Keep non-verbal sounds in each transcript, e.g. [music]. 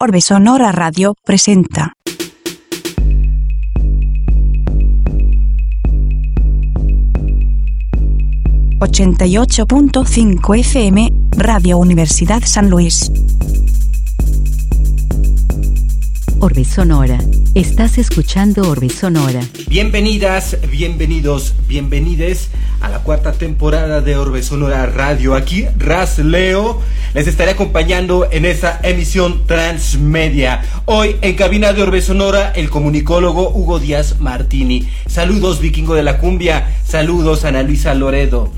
Orbe Sonora Radio presenta. ...88.5 FM, Radio Universidad San Luis. Orbe Sonora. Estás escuchando Orbe Sonora. Bienvenidas, bienvenidos, bienvenides a la cuarta temporada de Orbe Sonora Radio. Aquí Raz Leo les estaré acompañando en esta emisión transmedia. Hoy en cabina de Orbe Sonora el comunicólogo Hugo Díaz Martini. Saludos Vikingo de la Cumbia, saludos Ana Luisa Loredo.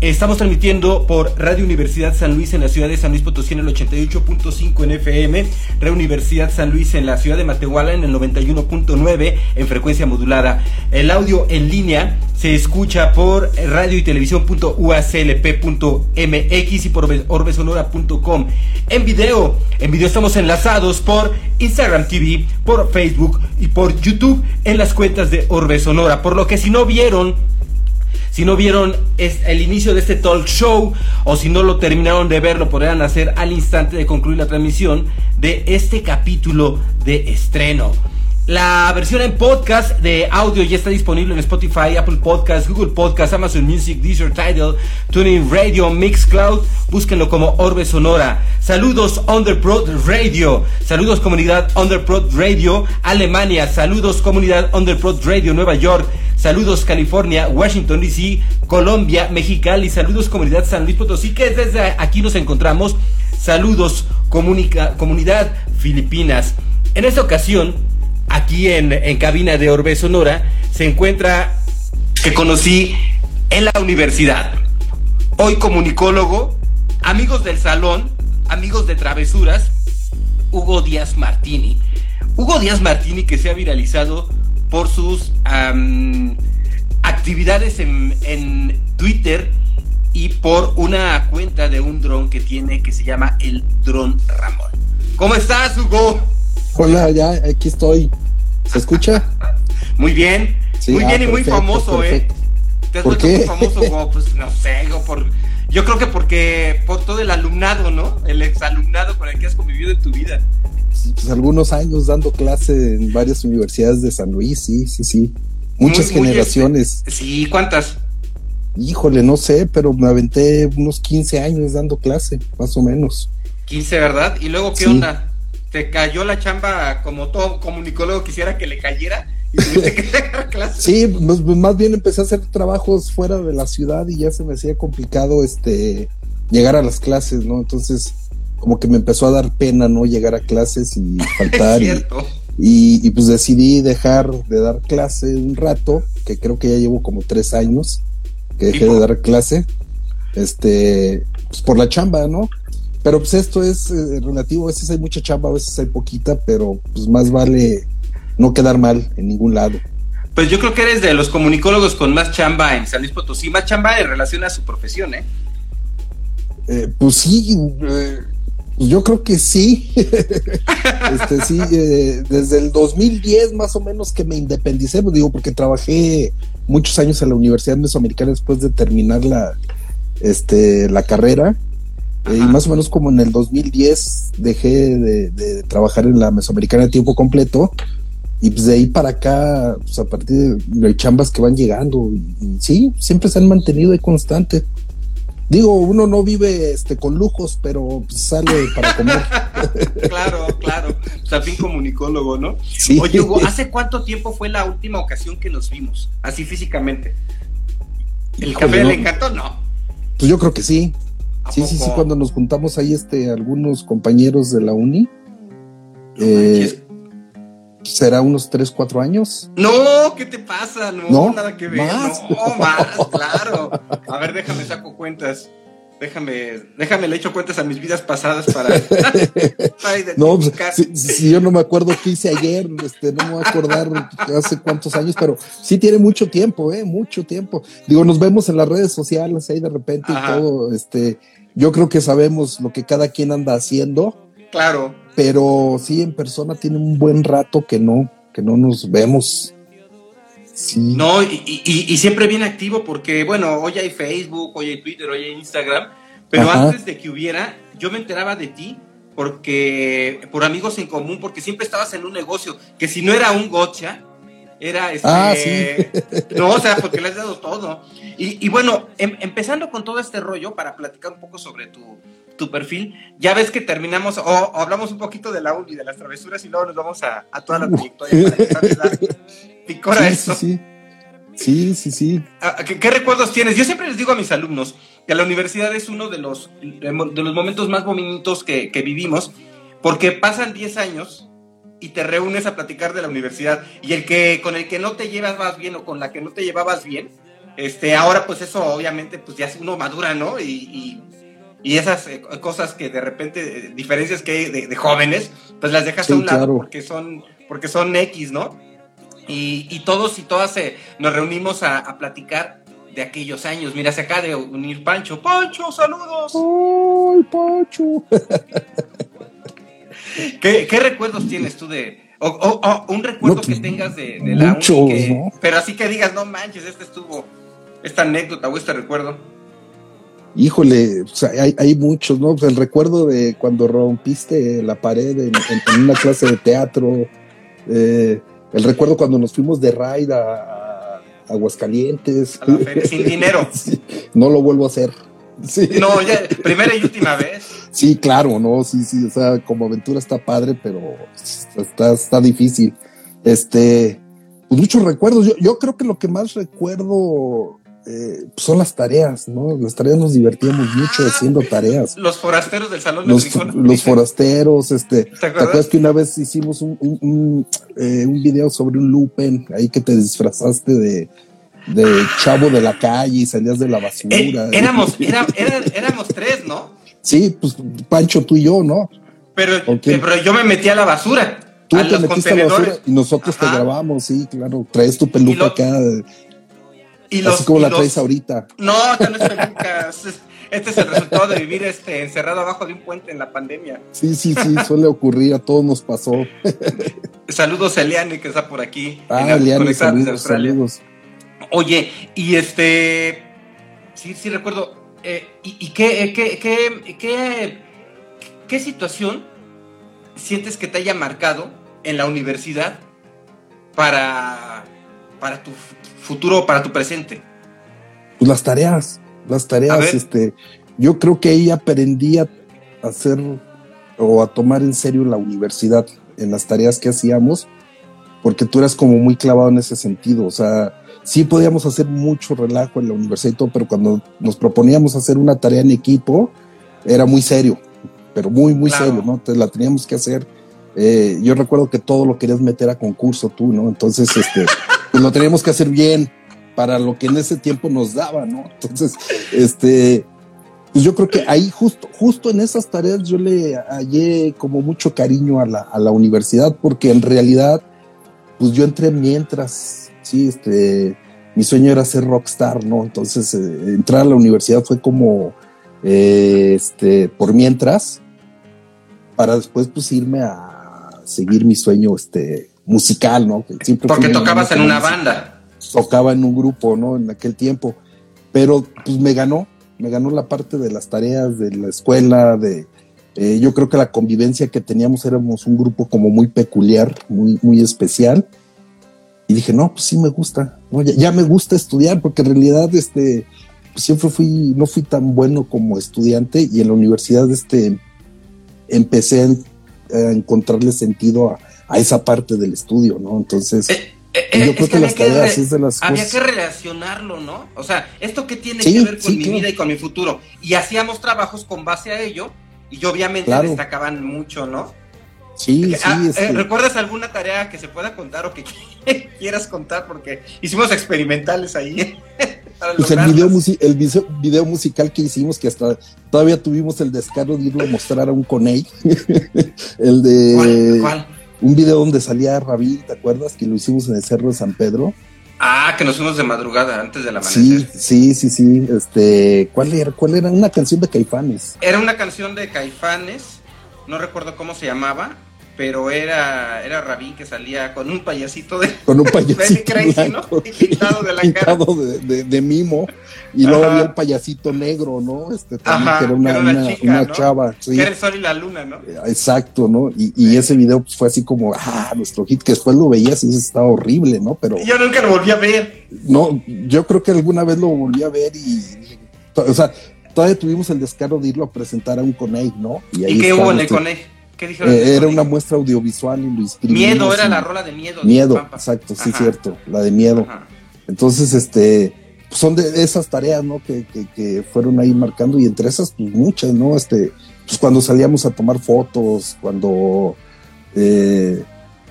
Estamos transmitiendo por Radio Universidad San Luis en la ciudad de San Luis Potosí en el 88.5 en FM, Radio Universidad San Luis en la ciudad de Matehuala en el 91.9 en frecuencia modulada. El audio en línea se escucha por radio y televisión.uaclp.mx y por orbesonora.com. En video, en video estamos enlazados por Instagram TV, por Facebook y por YouTube en las cuentas de Orbe Sonora. Por lo que si no vieron si no vieron el inicio de este talk show o si no lo terminaron de ver, lo podrán hacer al instante de concluir la transmisión de este capítulo de estreno. La versión en podcast de audio ya está disponible en Spotify, Apple Podcasts, Google Podcasts, Amazon Music, Deezer, Tidal, Tuning Radio, Mixcloud. Búsquenlo como Orbe Sonora. Saludos Underprod Radio. Saludos comunidad Underprod Radio Alemania. Saludos comunidad Underprod Radio Nueva York. Saludos California, Washington DC, Colombia, Mexicali. Saludos comunidad San Luis Potosí, que desde aquí nos encontramos. Saludos comunidad Filipinas. En esta ocasión, aquí en, en cabina de Orbe Sonora, se encuentra que conocí en la universidad. Hoy comunicólogo, amigos del salón, amigos de travesuras, Hugo Díaz Martini. Hugo Díaz Martini que se ha viralizado por sus actividades en, Twitter y por una cuenta de un dron que tiene que se llama el Dron Ramón. ¿Cómo estás, Hugo? Hola, ya aquí estoy. ¿Se escucha? muy bien, muy bien y muy famoso, ¿eh? ¿Te has ¿Por qué? muy famoso, Hugo? Pues no sé, por, yo creo que porque por todo el alumnado, ¿no? El exalumnado con el que has convivido en tu vida pues, algunos años dando clase en varias universidades de San Luis, sí, sí, sí. Muchas este, generaciones. sí, ¿cuántas? Híjole, no sé, pero me aventé unos 15 años dando clase, más o menos. 15, ¿verdad? ¿Y luego qué onda? ¿Te cayó la chamba como todo comunicólogo quisiera que le cayera? Y tuviste que [laughs] dar clase. Sí, pues, pues, más bien empecé a hacer trabajos fuera de la ciudad y ya se me hacía complicado este llegar a las clases, ¿no? Entonces, como que me empezó a dar pena no llegar a clases y [laughs] faltar. y, y, pues decidí dejar de dar clase un rato, que creo que ya llevo como tres años que dejé de dar clase, este, pues por la chamba, ¿no? Pero pues esto es eh, relativo, a veces hay mucha chamba, a veces hay poquita, pero pues más vale no quedar mal en ningún lado. Pues yo creo que eres de los comunicólogos con más chamba en San Luis Potosí, más chamba en relación a su profesión, ¿eh? eh pues sí, eh, pues yo creo que sí. [laughs] este, sí, eh, desde el 2010 más o menos que me independicé, pues digo, porque trabajé muchos años en la Universidad Mesoamericana después de terminar la, este, la carrera. Y más o menos como en el 2010 dejé de, trabajar en la Mesoamericana a tiempo completo. Y pues de ahí para acá, pues a partir de, chambas que van llegando, y, sí, siempre se han mantenido ahí constante. Digo, uno no vive este con lujos, pero sale para comer. [laughs] claro, claro. También comunicólogo, ¿no? Sí. Oye, Hugo, ¿hace cuánto tiempo fue la última ocasión que nos vimos? Así físicamente. ¿El café le encantó? No. Pues yo creo que sí. Sí, sí, sí, cuando nos juntamos ahí, este, algunos compañeros de la uni. eh, será unos 3, 4 años. No, ¿qué te pasa? No, nada que ver. ¿Más? No, más, claro. A ver, déjame saco cuentas. Déjame, déjame le echo cuentas a mis vidas pasadas para. [laughs] no, pues, si, yo no me acuerdo qué hice ayer, este, no me voy a acordar hace cuántos años, pero sí tiene mucho tiempo, eh, mucho tiempo. Digo, nos vemos en las redes sociales ahí de repente y todo, este, yo creo que sabemos lo que cada quien anda haciendo. Claro pero sí en persona tiene un buen rato que no, que no nos vemos. Sí. No, y, siempre bien activo porque, bueno, hoy hay Facebook, hoy hay Twitter, hoy hay Instagram, pero antes de que hubiera, yo me enteraba de ti porque por amigos en común, porque siempre estabas en un negocio, que si no era un gotcha, era este. Ah, sí. [laughs] No, o sea, porque le has dado todo. Y, y bueno, em, empezando con todo este rollo, para platicar un poco sobre tu, tu perfil, ya ves que terminamos, o, o hablamos un poquito de la uni, de las travesuras, y luego nos vamos a, a toda la trayectoria para empezar a dar picor a Sí, esto. sí, sí. Sí, sí, sí. Ah, ¿Qué, qué recuerdos tienes? Yo siempre les digo a mis alumnos que la universidad es uno de los, de los momentos más bonitos que, que vivimos, porque pasan 10 años y te reúnes a platicar de la universidad y el que con el que no te llevas más bien o con la que no te llevabas bien, este, ahora pues eso obviamente pues ya uno madura, ¿no? Y, y, y esas eh, cosas que de repente, eh, diferencias que hay de, de jóvenes, pues las dejas Sí, a un lado porque son, porque son X, ¿no? Y, y todos y todas eh, nos reunimos a, a platicar de aquellos años. Mira, se acaba de unir Pancho. Pancho, saludos. ¡Ay, Pacho! [laughs] ¿Qué, qué recuerdos tienes tú de... O, o- o un recuerdo No, que pues, tengas de, de la muchos, uni que- ¿no? Pero así que digas, no manches, este estuvo... Esta anécdota o este recuerdo. Híjole, o sea, hay, hay muchos, ¿no? Pues el recuerdo de cuando rompiste la pared en, en- en una clase de teatro, eh, el recuerdo cuando nos fuimos de raid a, a Aguascalientes. A la feria, sin dinero. [laughs] Sí, no lo vuelvo a hacer. Sí. No, ya, primera y última vez. Sí, claro, no, sí, sí, o sea, como aventura está padre, pero está, está difícil. Este, pues muchos recuerdos. Yo, yo creo que lo que más recuerdo eh, son las tareas, ¿no? Las tareas nos divertíamos mucho haciendo tareas. Los forasteros del salón de Los, los forasteros, este, ¿te acuerdas? acuerdas que una vez hicimos un, un, un, eh, un video sobre un lupen ahí que te disfrazaste de, de chavo de la calle y salías de la basura? Eh, éramos, era- era- éramos tres, ¿no? Sí, pues Pancho, tú y yo, ¿no? Pero, pero yo me metí a la basura. Tú a te los metiste a la basura y nosotros te grabamos, sí, claro. Traes tu peluca Y lo- acá, Y los, así como y la los- traes ahorita. No, esta no es peluca. [laughs] es- Este es el resultado de vivir este, encerrado abajo de un puente en la pandemia. Sí, sí, sí, suele ocurrir, a todos nos pasó. [laughs] Saludos a Eliane, que está por aquí. Ah, en- Liane, conectada desde saludos, saludos. Oye, y este. Sí, sí, recuerdo. Eh, ¿Y, y qué, eh, qué, qué, qué, qué situación sientes que te haya marcado en la universidad para, para tu futuro, para tu presente? Pues las tareas, las tareas, este, yo creo que ahí aprendí a hacer o a tomar en serio la universidad en las tareas que hacíamos, porque tú eras como muy clavado en ese sentido, o sea, sí podíamos hacer mucho relajo en la universidad y todo, pero cuando nos proponíamos hacer una tarea en equipo, era muy serio, pero muy, muy Claro. serio, ¿no? Entonces la teníamos que hacer. Eh, yo recuerdo que todo lo querías meter a concurso tú, ¿no? Entonces, este, [laughs] pues lo teníamos que hacer bien para lo que en ese tiempo nos daba, ¿no? Entonces, este, pues yo creo que ahí justo, justo en esas tareas yo le hallé como mucho cariño a la, a la universidad, porque en realidad, pues yo entré mientras, sí, este, mi sueño era ser rockstar, ¿no? Entonces, eh, entrar a la universidad fue como, eh, este, por mientras, para después pues irme a seguir mi sueño, este, musical, ¿no? Siempre Porque tocabas en una banda. tocaba en un grupo, ¿no? En aquel tiempo. Pero pues me ganó, me ganó la parte de las tareas de la escuela, de eh, yo creo que la convivencia que teníamos éramos un grupo como muy peculiar, muy, muy especial. Y dije, no, pues sí me gusta, ¿no? ya, ya me gusta estudiar, porque en realidad este, pues siempre fui, no fui tan bueno como estudiante y en la universidad este, empecé a, en- a encontrarle sentido a, a esa parte del estudio, ¿no? Entonces... Eh, eh, yo eh, creo que había las tareas re- es de las había cosas- que relacionarlo, ¿no? O sea, ¿esto qué tiene Sí, que ver con sí, mi claro. vida y con mi futuro? Y hacíamos trabajos con base a ello y obviamente Claro. destacaban mucho, ¿no? Sí, sí, eh, este, ¿Recuerdas alguna tarea que se pueda contar o que [laughs] quieras contar? Porque hicimos experimentales ahí. [laughs] para pues el video, musi- el video, video musical que hicimos, que hasta todavía tuvimos el descaro de irlo a mostrar a un coney, [laughs] el de ¿Cuál? ¿Cuál? un video donde salía Rabí, ¿te acuerdas? Que lo hicimos en el Cerro de San Pedro. Ah, que nos fuimos de madrugada antes del Sí, amanecer. sí, sí, sí. Este, ¿cuál era? ¿Cuál era? Una canción de Caifanes. Era una canción de Caifanes, no recuerdo cómo se llamaba, pero era, era Rabín que salía con un payasito de con un [laughs] payasito crazy, ¿no? [laughs] pintado de la pintado cara. De, de, de, mimo y luego había el payasito negro, ¿no? Este también Ajá, que era una, era una, una, chica, una ¿no? chava, sí. Que era el sol y la luna, ¿no? Exacto, ¿no? Y, y ese video pues, fue así como, ah, nuestro hit, que después lo veías y dices, estaba horrible, ¿no? Pero yo nunca lo volví a ver. no, yo creo que alguna vez lo volví a ver y, o sea, todavía tuvimos el descaro de irlo a presentar a un Coney, ¿no? ¿Y, ahí qué hubo en el Coney? ¿Qué dijeron? Eh, era una muestra audiovisual y lo inscribimos. Miedo, era la rola de miedo. Miedo, exacto, sí, Ajá, cierto, la de miedo. ajá. Entonces, este, pues, son de esas tareas, ¿no? Que, que, que fueron ahí marcando y entre esas, pues muchas, ¿no? Este, pues cuando salíamos a tomar fotos, cuando, eh,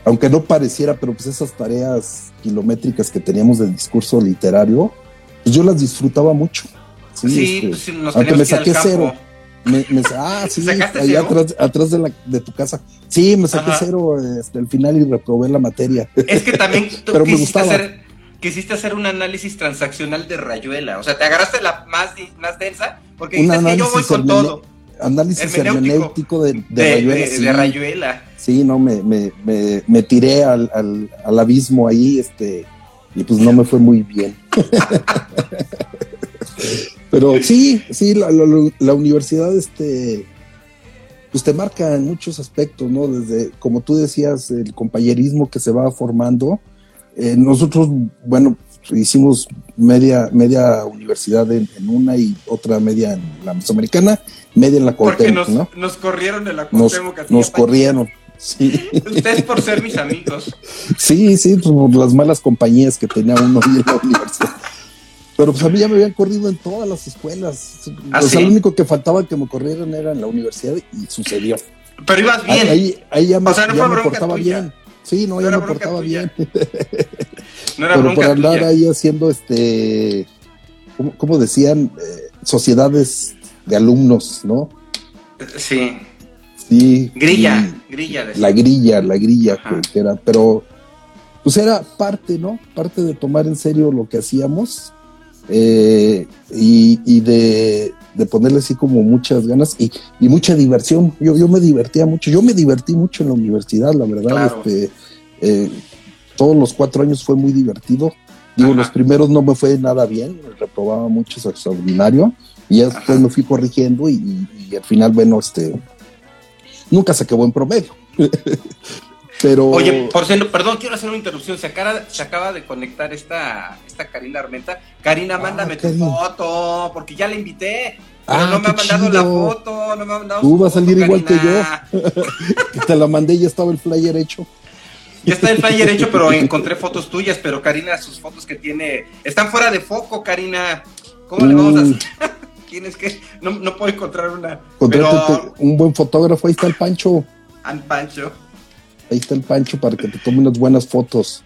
aunque no pareciera, pero pues esas tareas kilométricas que teníamos de discurso literario, pues yo las disfrutaba mucho. Sí, Sí, este, pues nos aunque me saqué cero. Me, me- ah, [laughs] sí, ¿Sacaste allá atrás, atrás de, la, de tu casa. Sí, me saqué Ajá. cero este, al final y reprobé la materia. Es que también [laughs] tú Pero me gustaba. hacer, quisiste hacer un análisis transaccional de rayuela. O sea, te agarraste la más, densa porque dices que yo voy con todo. Análisis Hermenéutico. de, de, De, Rayuela, de- sí. de rayuela. Sí, no, me, me tiré al, al, al abismo ahí, este, y pues no me fue muy bien. [laughs] Pero sí, sí, la, la- la universidad, este, pues te marca en muchos aspectos, ¿no? Desde, como tú decías, el compañerismo que se va formando. Eh, nosotros, bueno, hicimos media, media universidad en, en una y otra media en la mesoamericana, media en la Porque Cuauhtémoc, nos, ¿no? nos corrieron de la Nos, así, nos apa- corrieron. Sí. Ustedes por ser mis amigos. [laughs] Sí, sí, por las malas compañías que tenía uno en la universidad. Pero pues a mí ya me habían corrido en todas las escuelas. ¿Ah, o sea, sí? lo único que faltaba que me corrieran era en la universidad y sucedió. Pero ibas bien. ahí, ahí ya me, O sea, no ya me portaba tuya. bien. Sí, no, No ya me portaba tuya. bien. no era Pero por andar tuya. ahí haciendo este, ¿cómo, cómo decían? Eh, sociedades de alumnos, ¿no? Sí. Sí. Grilla. Grilla. decía. la grilla, la grilla que era, pero pues era parte, ¿no? Parte de tomar en serio lo que hacíamos eh, y, y de, de ponerle así como muchas ganas y, y mucha diversión. Yo, yo me divertía mucho, yo me divertí mucho en la universidad, la verdad. Claro. Este, eh, todos los cuatro años fue muy divertido. Digo, Ajá. los primeros no me fue nada bien, reprobaba mucho, es extraordinario, y ya después me fui corrigiendo y al final, bueno, este, nunca se acabó en promedio. [laughs] Pero Oye, por cierto, perdón, quiero hacer una interrupción. Se acaba, se acaba de conectar esta, esta Karina Armenta. Karina, Ah, mándame tu Karina. foto, porque ya la invité. Pero Ah, no me ha mandado la foto, no me ha mandado Tú vas a salir igual que [laughs] que te la mandé y ya estaba el flyer hecho. Ya está el flyer hecho, pero encontré fotos tuyas, pero Karina, sus fotos que tiene están fuera de foco, Karina. ¿Cómo le vamos a Uy. hacer? [laughs] ¿Quién es que no, no puedo encontrar una? Pero, un buen fotógrafo, ahí está el Pancho. An Pancho, Ahí está el Pancho para que te tome unas buenas fotos.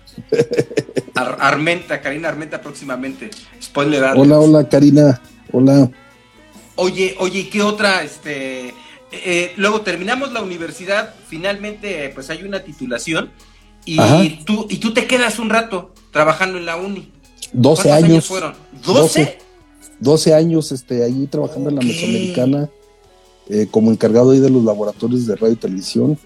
Ar- Armenta, Karina Armenta próximamente. Spoiler alert. Hola, hola, Karina. Hola. Oye, oye, ¿y qué otra? Este, eh, luego terminamos la universidad, finalmente, pues hay una titulación y Ajá. tú y tú te quedas un rato trabajando en la uni. 12 ¿Cuántos años. fueron? 12. 12. 12 años este, allí trabajando en la. Mesoamericana eh, como encargado ahí de los laboratorios de radio y televisión.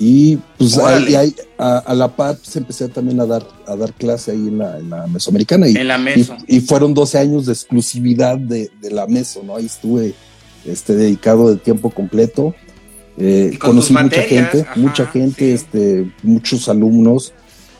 Y pues ahí, ahí, a, a la par pues, empecé también a dar, a dar clase ahí en la, en la Mesoamericana. Y, En la meso. y fueron 12 años de exclusividad de, de la Meso, ¿no? Ahí estuve este, dedicado de tiempo completo. Eh, con conocí mucha gente, ajá, mucha gente, sí. este, muchos alumnos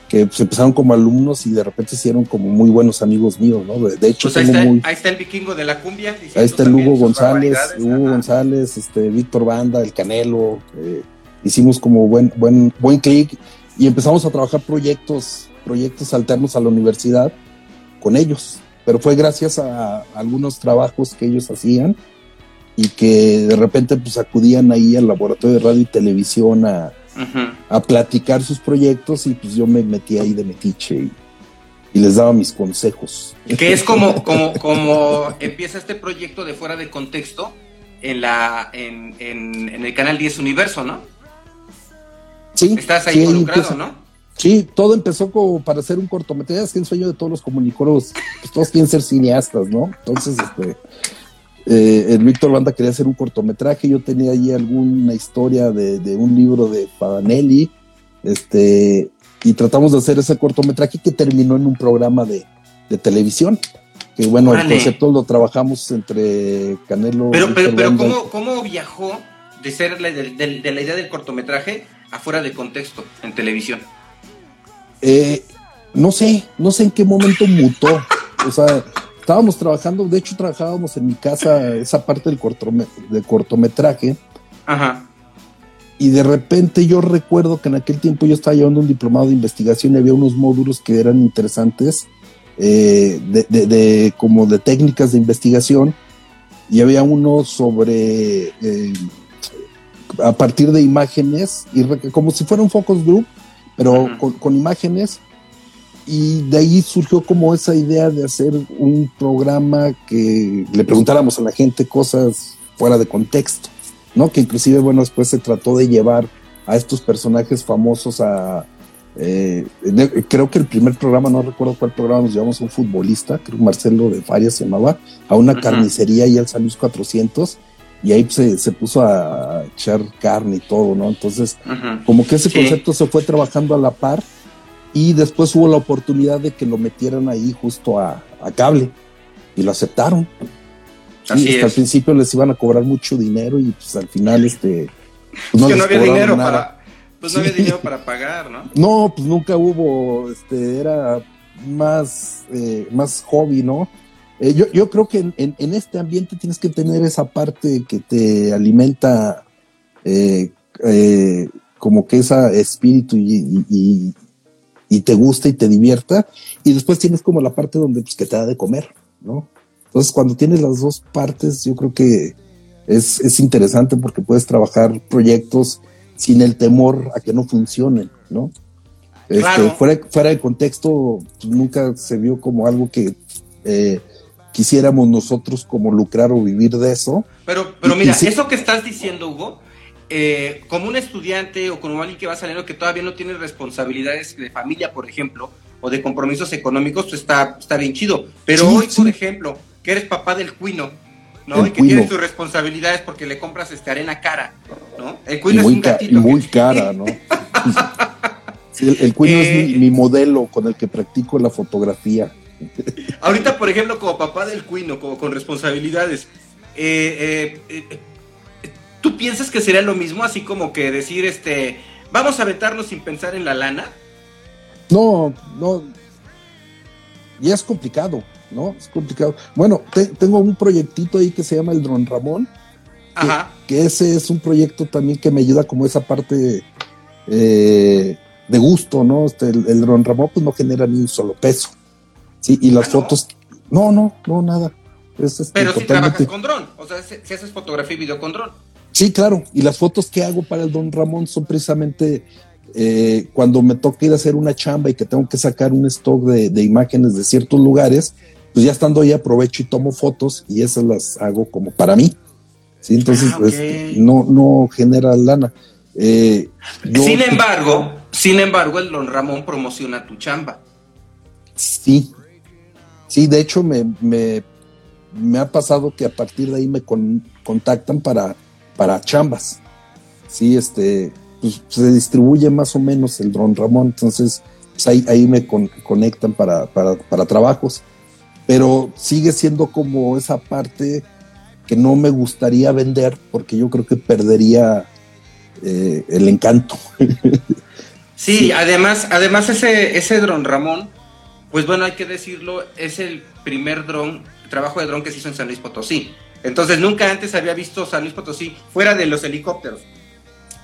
que pues, empezaron como alumnos y de repente se hicieron como muy buenos amigos míos, ¿no? De, de hecho, Pues ahí tengo está, muy, ahí está el vikingo de la cumbia. ahí está el Hugo González, Hugo. González, este, Víctor Banda, el Canelo, eh, hicimos como buen, buen, buen clic y empezamos a trabajar proyectos, proyectos alternos a la universidad con ellos. Pero fue gracias a, algunos trabajos que ellos hacían y que de repente pues acudían ahí al laboratorio de radio y televisión a, a platicar sus proyectos y pues yo me metí ahí de metiche y, y les daba mis consejos. Que es como, como, como empieza este proyecto de fuera de contexto en la, en, en, en el canal 10 Universo, ¿no? Sí, Estás ahí sí, involucrado, empieza- ¿no? Sí, todo empezó como para hacer un cortometraje, es que el sueño de todos los comunicólogos, pues todos quieren ser cineastas, ¿no? Entonces, este, eh, el Víctor Banda quería hacer un cortometraje, yo tenía ahí alguna historia de, de un libro de Paganelli, este, y tratamos de hacer ese cortometraje que terminó en un programa de, de televisión. Que bueno, el concepto lo trabajamos entre Canelo. Pero, pero, pero ¿cómo, ¿cómo, viajó de ser la, de, de, la idea del cortometraje afuera de contexto en televisión? Eh, no sé, no sé en qué momento mutó. O sea, estábamos trabajando, de hecho trabajábamos en mi casa esa parte del, del cortometraje. Ajá. Y de repente yo recuerdo que en aquel tiempo yo estaba llevando un diplomado de investigación y había unos módulos que eran interesantes, eh, de, como de técnicas de investigación, y había uno sobre, eh, a partir de imágenes, y como si fuera un focus group, pero con, imágenes, y de ahí surgió como esa idea de hacer un programa que le preguntáramos a la gente cosas fuera de contexto. ¿no? Que inclusive, bueno, después se trató de llevar a estos personajes famosos a... Eh, creo que el primer programa, no recuerdo cuál programa, nos llevamos a un futbolista, creo que Marcelo de Farias se llamaba, a una carnicería y al San Luis 400 y ahí se, se, puso a echar carne y todo, ¿no? Entonces, como que ese concepto se fue trabajando a la par y después hubo la oportunidad de que lo metieran ahí justo a, a cable y lo aceptaron. Así hasta al principio les iban a cobrar mucho dinero y pues al final este pues no, no había dinero para pues no había dinero para pagar, ¿no? [laughs] No, pues nunca hubo, este, era más, eh, más hobby, ¿no? Eh, yo, yo creo que en, en, este ambiente tienes que tener esa parte que te alimenta eh, como que ese espíritu y, y, y, te gusta y te divierta, y después tienes como la parte donde pues que te da de comer, ¿no? Entonces, cuando tienes las dos partes, yo creo que es, es interesante porque puedes trabajar proyectos sin el temor a que no funcionen, ¿no? Este, fuera, fuera de contexto, pues, nunca se vio como algo que eh, quisiéramos nosotros como lucrar o vivir de eso. Pero, pero mira, eso que estás diciendo, Hugo, eh, como un estudiante o como alguien que va saliendo que todavía no tiene responsabilidades de familia, por ejemplo, o de compromisos económicos, pues está, está bien chido. Pero hoy, por ejemplo, que eres papá del cuino, ¿no? y que tienes tus responsabilidades porque le compras este arena cara, ¿no? El cuino es un gatito. muy cara, ¿no? [laughs] el, cuino es mi, modelo con el que practico la fotografía. [laughs] Ahorita, por ejemplo, como papá del cuino, como con responsabilidades, eh, eh, eh, ¿tú piensas que sería lo mismo así como que decir, este, vamos a aventarnos sin pensar en la lana? No, no. Ya es complicado. ¿no? Es complicado. Bueno, tengo un proyectito ahí que se llama el Dron Ramón. Ajá. Que, ese es un proyecto también que me ayuda como esa parte de gusto, ¿no? Este, el, Dron Ramón pues no genera ni un solo peso. Sí, y las ah, fotos, no, no, no, nada. Este, Pero si trabajas con dron, o sea, si, haces fotografía y video con dron. Sí, claro, y las fotos que hago para el Don Ramón son precisamente eh, cuando me toca ir a hacer una chamba y que tengo que sacar un stock de, de imágenes de ciertos lugares, pues ya estando ahí aprovecho y tomo fotos y esas las hago como para mí. ¿sí? Entonces, ah, pues, no, no genera lana. Eh, sin embargo, sin embargo, el Don Ramón promociona tu chamba. Sí, sí, de hecho me, me, me ha pasado que a partir de ahí me contactan para, para chambas. Sí, este, pues se distribuye más o menos el Don Ramón, entonces pues, ahí, ahí me conectan para, para, para trabajos pero sigue siendo como esa parte que no me gustaría vender porque yo creo que perdería eh, el encanto. [laughs] sí, además, además ese, ese dron Ramón, pues bueno, hay que decirlo, es el primer dron, trabajo de dron que se hizo en San Luis Potosí. Entonces nunca antes había visto San Luis Potosí fuera de los helicópteros,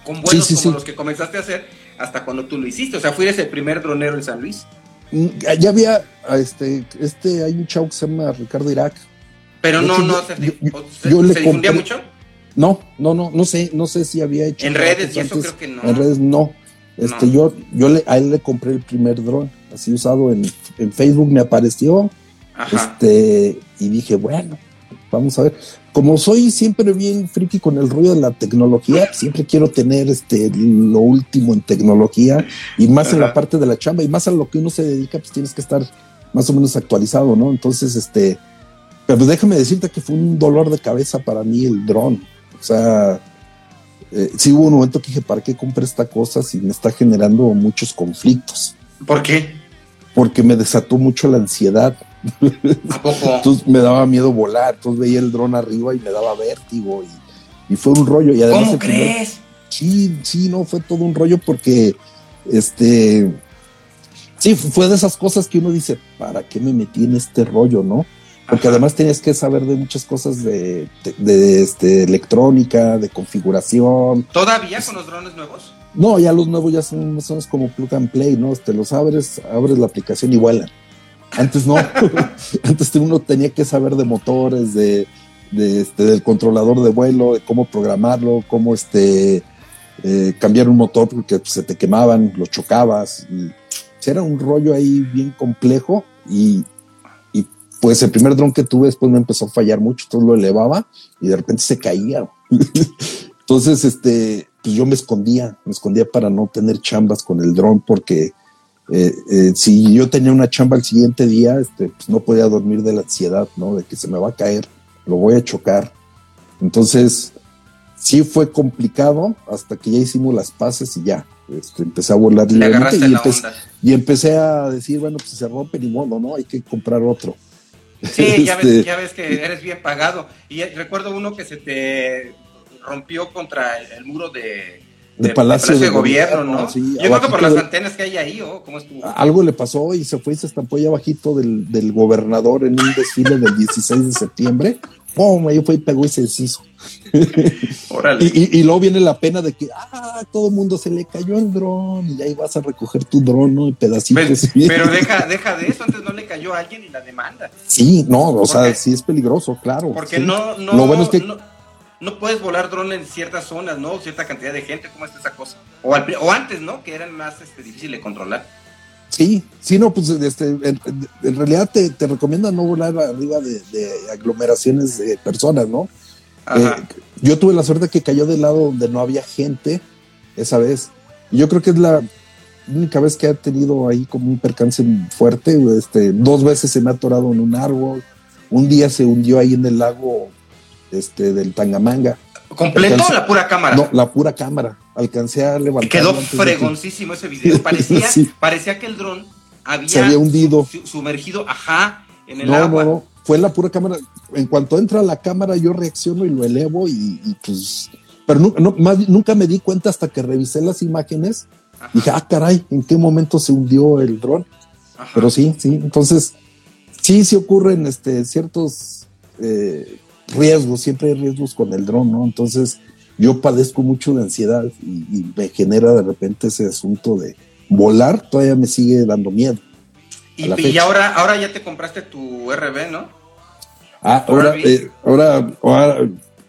con vuelos como los que comenzaste a hacer hasta cuando tú lo hiciste. O sea, fuiste el primer dronero en San Luis. Mm, ya había, este, este, hay un chavo que se llama Ricardo Irak. Pero no, no, se, difundía mucho. No, no, no, no sé, no sé si había hecho. En redes, y eso creo que no. En redes no. Este, yo, yo le, a él le compré el primer dron, así usado en, en Facebook me apareció. Este, y dije, bueno, vamos a ver como soy siempre bien friki con el ruido de la tecnología, siempre quiero tener este lo último en tecnología y más en la parte de la chamba y más a lo que uno se dedica, pues tienes que estar más o menos actualizado, ¿no? Entonces, este, Pero déjame decirte que fue un dolor de cabeza para mí el dron. O sea, eh, sí hubo un momento que dije, ¿para qué compré esta cosa si me está generando muchos conflictos? ¿Por qué? Porque me desató mucho la ansiedad. Entonces me daba miedo volar, entonces veía el dron arriba y me daba vértigo y, y fue un rollo. Y además ¿Cómo el primer- crees? Sí, sí, no, fue todo un rollo porque, este, sí, fue de esas cosas que uno dice, ¿para qué me metí en este rollo, no? Porque Ajá. además tenías que saber de muchas cosas de, de, de, este, electrónica, de configuración. ¿Todavía con los drones nuevos? No, ya los nuevos ya son, son como plug and play, ¿no? Te los abres, abres la aplicación y vuelan. Antes no. [laughs] Antes uno tenía que saber de motores, de, de, este, del controlador de vuelo, de cómo programarlo, cómo este, eh, cambiar un motor porque pues, se te quemaban, lo chocabas. Y, pues, era un rollo ahí bien complejo y, y pues el primer dron que tuve después me empezó a fallar mucho, entonces lo elevaba y de repente se caía. [laughs] Entonces, este, pues yo me escondía, me escondía para no tener chambas con el dron porque eh, eh, si yo tenía una chamba el siguiente día, este, pues no podía dormir de la ansiedad, ¿no? De que se me va a caer, lo voy a chocar. Entonces, sí fue complicado hasta que ya hicimos las paces y ya, este, empecé a volar y empecé, y empecé a decir, bueno, pues se rompe ni modo, ¿no? Hay que comprar otro. Sí, ya, [laughs] Este, ves, ya ves que eres bien pagado. Y recuerdo uno que se te rompió contra el, el muro de, De Palacio de de Gobierno, Gobierno, ¿no? sí, Yo creo que por las antenas que hay ahí, ¿o cómo estuvo? algo le pasó y se fue y se estampó ahí abajito del, del gobernador en un desfile del 16 de septiembre. ¡Pum! Ahí fue y pegó y se deshizo. [laughs] Órale. Y, y- y luego viene la pena de que, ah, todo el mundo se le cayó el dron y ahí vas a recoger tu dron, ¿no? En pedacitos. Pero, pero deja, deja de eso, antes no le cayó a alguien y la demanda. Sí, no, o sea, qué? sí es peligroso, claro. Porque sí. no, no, Lo bueno es que no, no puedes volar dron en ciertas zonas, ¿no? Cierta cantidad de gente, ¿cómo está esa cosa? O, al o antes, ¿no? Que eran más este, difícil de controlar. Sí, sí, no, pues este, en, en realidad te, te recomiendan no volar arriba de, de aglomeraciones de personas, ¿no? Ajá. Eh, yo tuve la suerte que cayó del lado donde no había gente esa vez. Yo creo que es la única vez que ha tenido ahí como un percance fuerte. Este, dos veces se me ha atorado en un árbol. Un día se hundió ahí en el lago este, del Tangamanga. ¿Completo o la pura cámara? No, la pura cámara. Alcancé a levantar. Quedó fregoncísimo ese video. [laughs] Parecía, Sí. parecía que el dron había, Se había hundido. su- sumergido, ajá, en el No, agua. no, no. Fue la pura cámara. En cuanto entra la cámara, yo reacciono y lo elevo y, y pues. Pero no, más nunca me di cuenta hasta que revisé las imágenes. Ajá, Dije, ah, caray, ¿en qué momento se hundió el dron? Pero sí, sí. Entonces, sí, sí ocurren este, ciertos eh, riesgos. Siempre hay riesgos con el dron, ¿no? Entonces, yo padezco mucho de ansiedad y, y me genera de repente ese asunto de volar. Todavía me sigue dando miedo. y, ahora, ahora ya te compraste tu RB, ¿no? Ah, Ahora eh, ahora, ahora,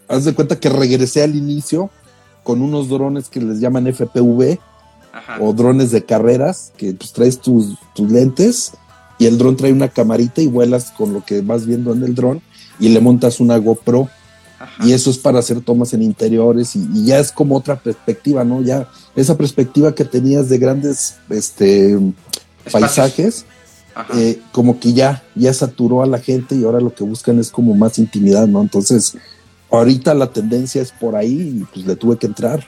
haz de cuenta que regresé al inicio con unos drones que les llaman FPV Ajá. o drones de carreras, que pues traes tus, tus lentes y el dron trae una camarita y vuelas con lo que vas viendo en el dron y le montas una GoPro ajá. y eso es para hacer tomas en interiores y, y ya es como otra perspectiva, ¿no? Ya esa perspectiva que tenías de grandes este, Espacios. paisajes eh, como que ya, ya saturó a la gente y ahora lo que buscan es como más intimidad, ¿no? Entonces, ahorita la tendencia es por ahí y pues le tuve que entrar.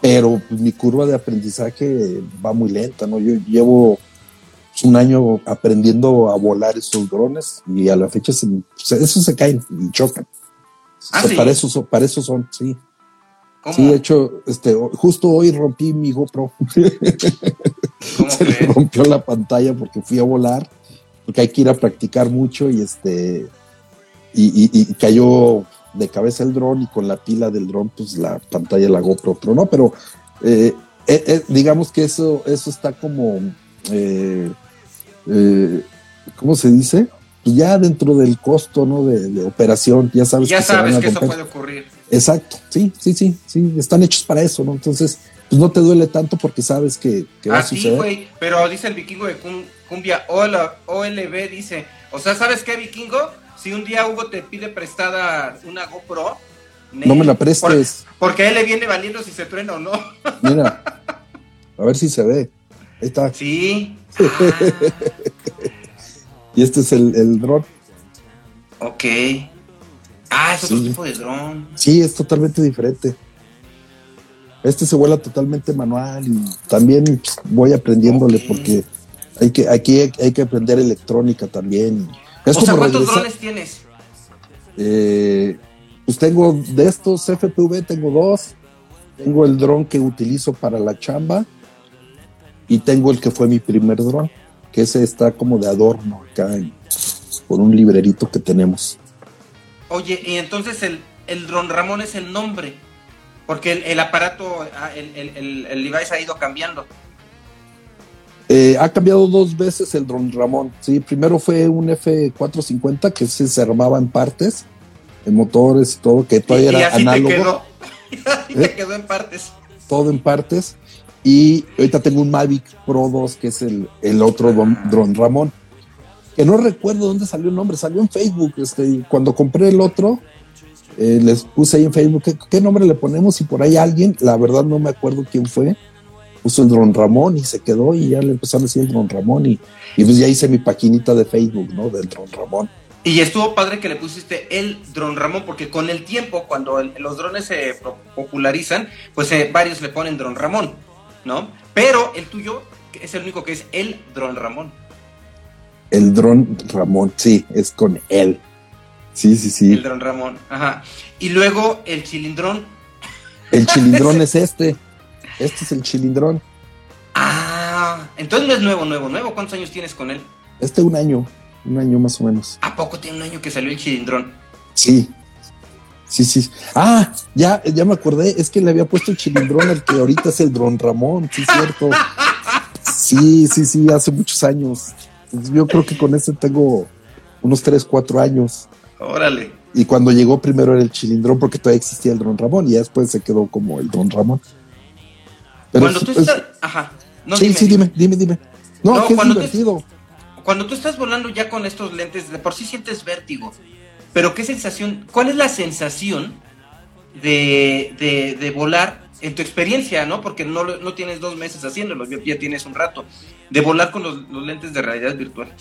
Pero pues, mi curva de aprendizaje va muy lenta, ¿no? Yo llevo un año aprendiendo a volar esos drones y a la fecha se, esos se caen y chocan. Ah, O sea, ¿sí? para, eso, son- para eso son, sí. ¿Cómo? Sí, de hecho, este, justo hoy rompí mi GoPro. [laughs] ¿Cómo se le rompió la pantalla porque fui a volar, porque hay que ir a practicar mucho y este y, y- y cayó de cabeza el dron y con la pila del dron pues la pantalla la GoPro, pero no, pero eh, eh, eh, digamos que eso eso está como eh, eh, ¿cómo se dice? Ya dentro del costo, ¿no? De, de operación, ya sabes Ya que sabes que eso puede ocurrir. Exacto, sí, sí, sí, sí, están hechos para eso, ¿no? Entonces, pues no te duele tanto porque sabes que, que va a suceder. Güey. Pero dice el vikingo de cum- cumbia OL- OLB, dice, o sea, ¿sabes qué, vikingo? Si un día Hugo te pide prestada una GoPro, No me la prestes. por- porque a él le viene valiendo si se truena o no. Mira, a ver si se ve. Ahí está. Sí. [laughs] Y este es el, el dron. Ok. Ah, es otro tipo de dron. Sí, es totalmente diferente. Este se vuela totalmente manual y también pues, voy aprendiéndole porque hay que, aquí hay, hay que aprender electrónica también. Es o sea, ¿cuántos regresar- drones tienes? Eh, pues tengo de estos FPV, tengo dos. Tengo el dron que utilizo para la chamba y tengo el que fue mi primer dron, que ese está como de adorno acá en- por un librerito que tenemos. Oye, y entonces el, el dron Ramón es el nombre. Porque el, el aparato, ah, el, el, el, device ha ido cambiando. Eh, ha cambiado dos veces el dron Ramón. Sí, primero fue un F450 que se, se armaba en partes, en motores y todo, que todavía y era así análogo. [laughs] te quedó. y ¿Eh? te quedó en partes. todo en partes. Y ahorita tengo un Mavic Pro 2, que es el, el otro don- dron Ramón. Que no recuerdo dónde salió el nombre, salió en Facebook. Este, cuando compré el otro, eh, les puse ahí en Facebook ¿qué, nombre le ponemos. Y por ahí alguien, la verdad no me acuerdo quién fue, puso el dron Ramón y se quedó. Y ya le empezaron a decir el dron Ramón. Y, y pues ya hice mi paquinita de Facebook, ¿no? Del dron Ramón. Y estuvo padre que le pusiste el dron Ramón, porque con el tiempo, cuando los drones se popularizan, pues eh, varios le ponen dron Ramón, ¿no? Pero el tuyo es el único que es el dron Ramón. El dron Ramón, sí, es con él. Sí, sí, sí. El dron Ramón, ajá. Y luego el chilindrón. El [laughs] chilindrón es este. Este es el chilindrón. Ah, entonces no es nuevo, nuevo, nuevo. ¿Cuántos años tienes con él? Este un año, un año más o menos. ¿A poco tiene un año que salió el chilindrón? Sí. Sí, sí. Ah, ya, ya me acordé. Es que le había puesto el chilindrón al que ahorita es el dron Ramón. Sí, cierto. Sí, sí, sí, hace muchos años. Yo creo que con ese tengo unos 3, 4 años. Órale. Y cuando llegó primero era el chilindrón porque todavía existía el dron Ramón y ya después se quedó como el dron Ramón. Pero cuando tú es- estás... Ajá. No, sí, sí, dime, dime, dime. No, No, que es divertido. Cuando tú estás volando ya con estos lentes, de por sí sientes vértigo. Pero qué sensación, ¿cuál es la sensación de, de, de volar en tu experiencia, no? Porque no, no tienes dos meses haciéndolo, ya, ya tienes un rato. De volar con los, los lentes de realidad virtual.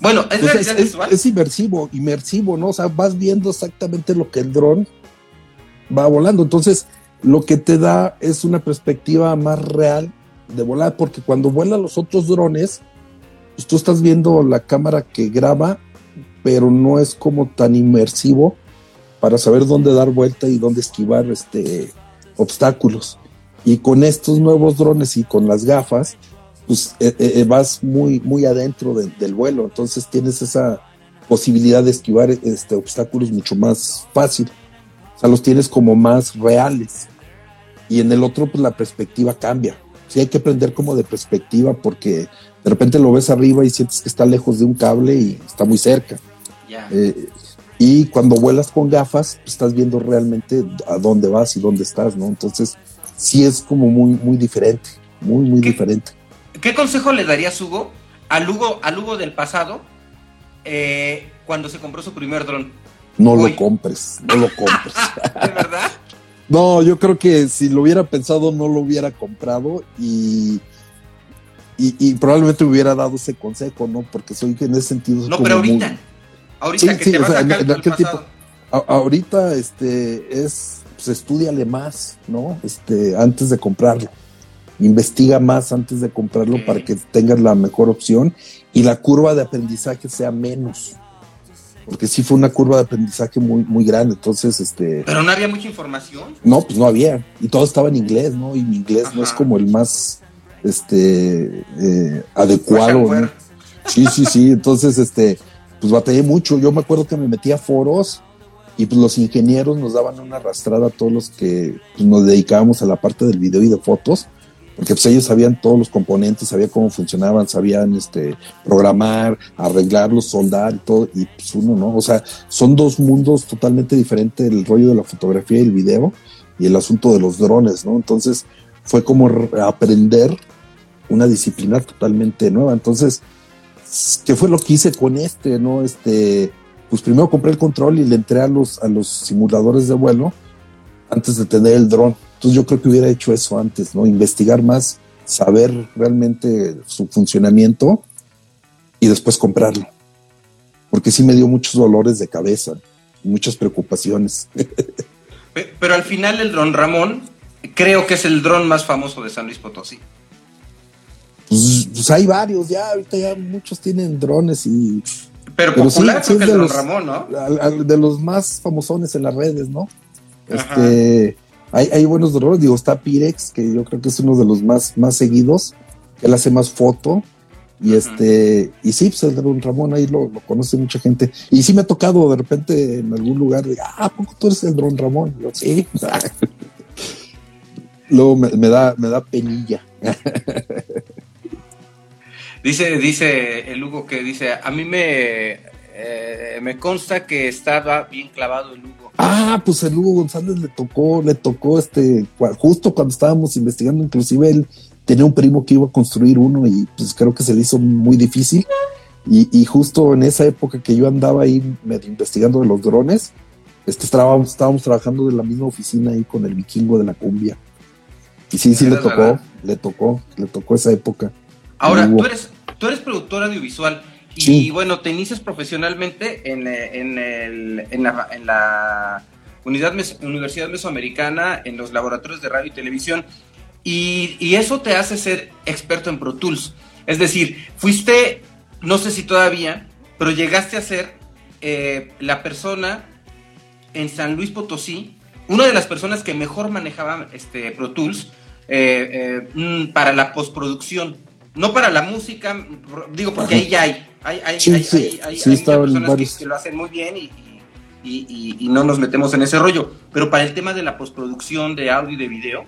Bueno, ¿es Pues es, realidad es- virtual? es inmersivo, inmersivo, ¿no? O sea, vas viendo exactamente lo que el dron va volando. Entonces, lo que te da es una perspectiva más real de volar, porque cuando vuelan los otros drones, pues tú estás viendo la cámara que graba, pero no es como tan inmersivo para saber dónde dar vuelta y dónde esquivar este obstáculos. Y con estos nuevos drones y con las gafas, pues eh, eh, vas muy, muy adentro de- del vuelo, entonces tienes esa posibilidad de esquivar este, obstáculos mucho más fácil, o sea, los tienes como más reales. Y en el otro, pues la perspectiva cambia. Sí hay que aprender como de perspectiva porque de repente lo ves arriba y sientes que está lejos de un cable y está muy cerca. Eh, y cuando vuelas con gafas, pues, estás viendo realmente a dónde vas y dónde estás, ¿no? Entonces, sí es como muy, muy diferente, muy, muy ¿Qué? diferente. ¿Qué consejo le darías, Hugo, al Hugo, al Hugo del pasado, eh, cuando se compró su primer dron? No Uy. lo compres, no lo compres. [laughs] ¿De verdad? no, yo creo que si lo hubiera pensado, no lo hubiera comprado y, y, y probablemente me hubiera dado ese consejo, ¿no? Porque soy en ese sentido. No, como pero muy- ahorita. Sí, que sí, te vas sea, en- en aquel. A- ahorita este es pues estudiale más, ¿no? Este antes de comprarlo. Investiga más antes de comprarlo para que tengas la mejor opción y la curva de aprendizaje sea menos. Porque sí fue una curva de aprendizaje muy muy grande, entonces este Pero no había mucha información. no, pues no había y todo estaba en inglés, ¿no? Y mi inglés no es como el más este eh, adecuado, ¿no? Sí, sí, sí. Entonces, este, pues batallé mucho. Yo me acuerdo que me metí a foros y pues los ingenieros nos daban una arrastrada a todos los que pues, nos dedicábamos a la parte del video y de fotos, porque pues ellos sabían todos los componentes, sabían cómo funcionaban, sabían este programar, arreglarlos, soldar y todo, y pues uno no, o sea, son dos mundos totalmente diferentes, el rollo de la fotografía y el video y el asunto de los drones, ¿no? Entonces fue como re- aprender una disciplina totalmente nueva. Entonces, ¿qué fue lo que hice con este? ¿No? Este, pues primero compré el control y le entré a los, a los simuladores de vuelo antes de tener el dron. Entonces yo creo que hubiera hecho eso antes, ¿no? Investigar más, saber realmente su funcionamiento y después comprarlo. porque sí me dio muchos dolores de cabeza, muchas preocupaciones. Pero al final el dron Ramón creo que es el dron más famoso de San Luis Potosí. Pues, pues hay varios, ya ahorita ya muchos tienen drones y... Pero, popular sí, es el Dron Ramón, ¿no? de los más famosones en las redes, ¿no? Este, hay, hay, buenos drones, digo, está Pirex, que yo creo que es uno de los más, más seguidos, él hace más foto, y este, y sí, pues el Dron Ramón ahí lo, conoce mucha gente. Y sí me ha tocado de repente en algún lugar, de, ah, poco tú eres el Dron Ramón? yo, sí. [laughs] Luego me, me, da, me da penilla. [laughs] Dice, dice el Hugo que dice, a mí me, eh, me consta que estaba bien clavado el Hugo. Ah, pues el Hugo González le tocó, le tocó este, justo cuando estábamos investigando, inclusive él tenía un primo que iba a construir uno y pues creo que se le hizo muy difícil. Y, justo en esa época que yo andaba ahí investigando de los drones, este, estábamos, estábamos trabajando en la misma oficina ahí con el vikingo de la cumbia. Y sí, sí le tocó, le tocó, le tocó esa época. Ahora, tú eres, tú eres productor audiovisual y bueno, te inicias profesionalmente en, eh, en, el, en, la, en la Unidad Universidad Mesoamericana, en los laboratorios de radio y televisión, y, y, eso te hace ser experto en Pro Tools. Es decir, fuiste, no sé si todavía, pero llegaste a ser eh, la persona en San Luis Potosí, una de las personas que mejor manejaba este, Pro Tools eh, mm, para la postproducción no para la música, digo, porque ahí ya hay. Hay, hay, hay, hay, hay personas que, lo hacen muy bien y, y, no nos metemos en ese rollo. Pero para el tema de la postproducción de audio y de video,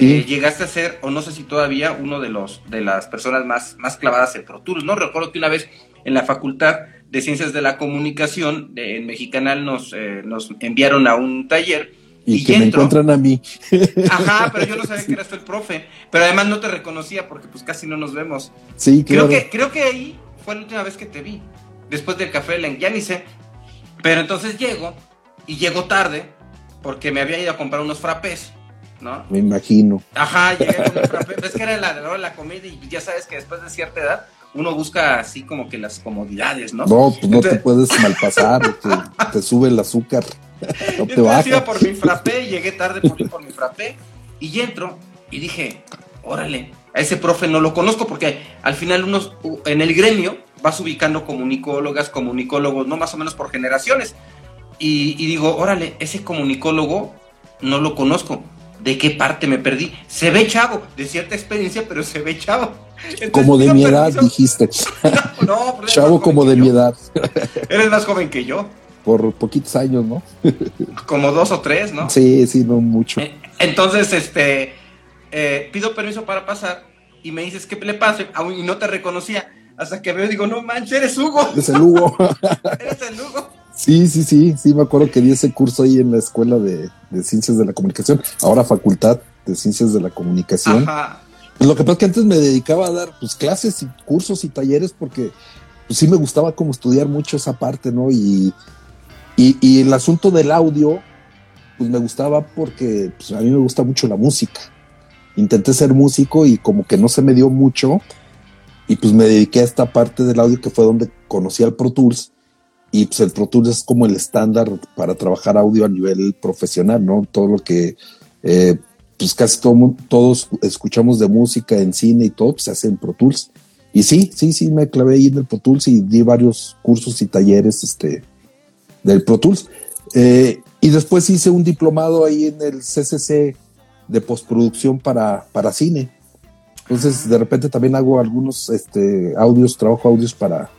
eh, llegaste a ser, o no sé si todavía, uno de los de las personas más, más clavadas en Pro Tools, ¿no? Recuerdo que una vez en la Facultad de Ciencias de la Comunicación de, en Mexicanal nos, eh, nos enviaron a un taller y, que me encuentran a mí. [laughs] Ajá, pero yo no sabía que eras tú el profe. Pero además no te reconocía porque pues casi no nos vemos. Sí, creo que Creo que ahí fue la última vez que te vi. Después del café, ya ni sé. Pero entonces llego y llego tarde porque me había ido a comprar unos frappés, ¿no? Me imagino. Ajá, llegué con un frappé. [laughs] Ves que era la de la comida y ya sabes que después de cierta edad uno busca así como que las comodidades, ¿no? No, pues no te puedes malpasar, [laughs] te, te sube el azúcar. [laughs] No te iba por mi frappé, llegué tarde por, por mi frappé y entro y dije, órale, a ese profe no lo conozco porque al final unos en el gremio vas ubicando comunicólogas, comunicólogos, no más o menos por generaciones. Y, digo, órale, ese comunicólogo no lo conozco. ¿De qué parte me perdí? Se ve chavo, de cierta experiencia, pero se ve chavo. como de mi edad, dijiste. [laughs] no, chavo como de mi edad. Eres más joven que yo por poquitos años, ¿no? [laughs] Como dos o tres, ¿no? Sí, sí, no mucho. Eh, entonces, este, eh, pido permiso para pasar y me dices que le pase, y no te reconocía. Hasta que veo, digo, no manches, eres Hugo. [laughs] Eres el Hugo. [laughs] eres el Hugo. Sí, sí, sí, sí, me acuerdo que di ese curso ahí en la Escuela de, Ciencias de la Comunicación, ahora Facultad de Ciencias de la Comunicación. Ajá. Pues lo que pasa es que antes me dedicaba a dar pues, clases y cursos y talleres porque pues, sí me gustaba como estudiar mucho esa parte, ¿no? Y y, el asunto del audio, pues me gustaba porque pues, a mí me gusta mucho la música. Intenté ser músico y como que no se me dio mucho. Y pues me dediqué a esta parte del audio que fue donde conocí al Pro Tools. Y pues el Pro Tools es como el estándar para trabajar audio a nivel profesional, ¿no? Todo lo que, eh, pues casi todos escuchamos de música en cine y todo, pues se hace en Pro Tools. Y sí, sí, sí, me clavé ahí en el Pro Tools y di varios cursos y talleres, este, del Pro Tools. Eh, y después hice un diplomado ahí en el CCC de postproducción para, para cine. Entonces, de repente también hago algunos este, audios, trabajo audios para,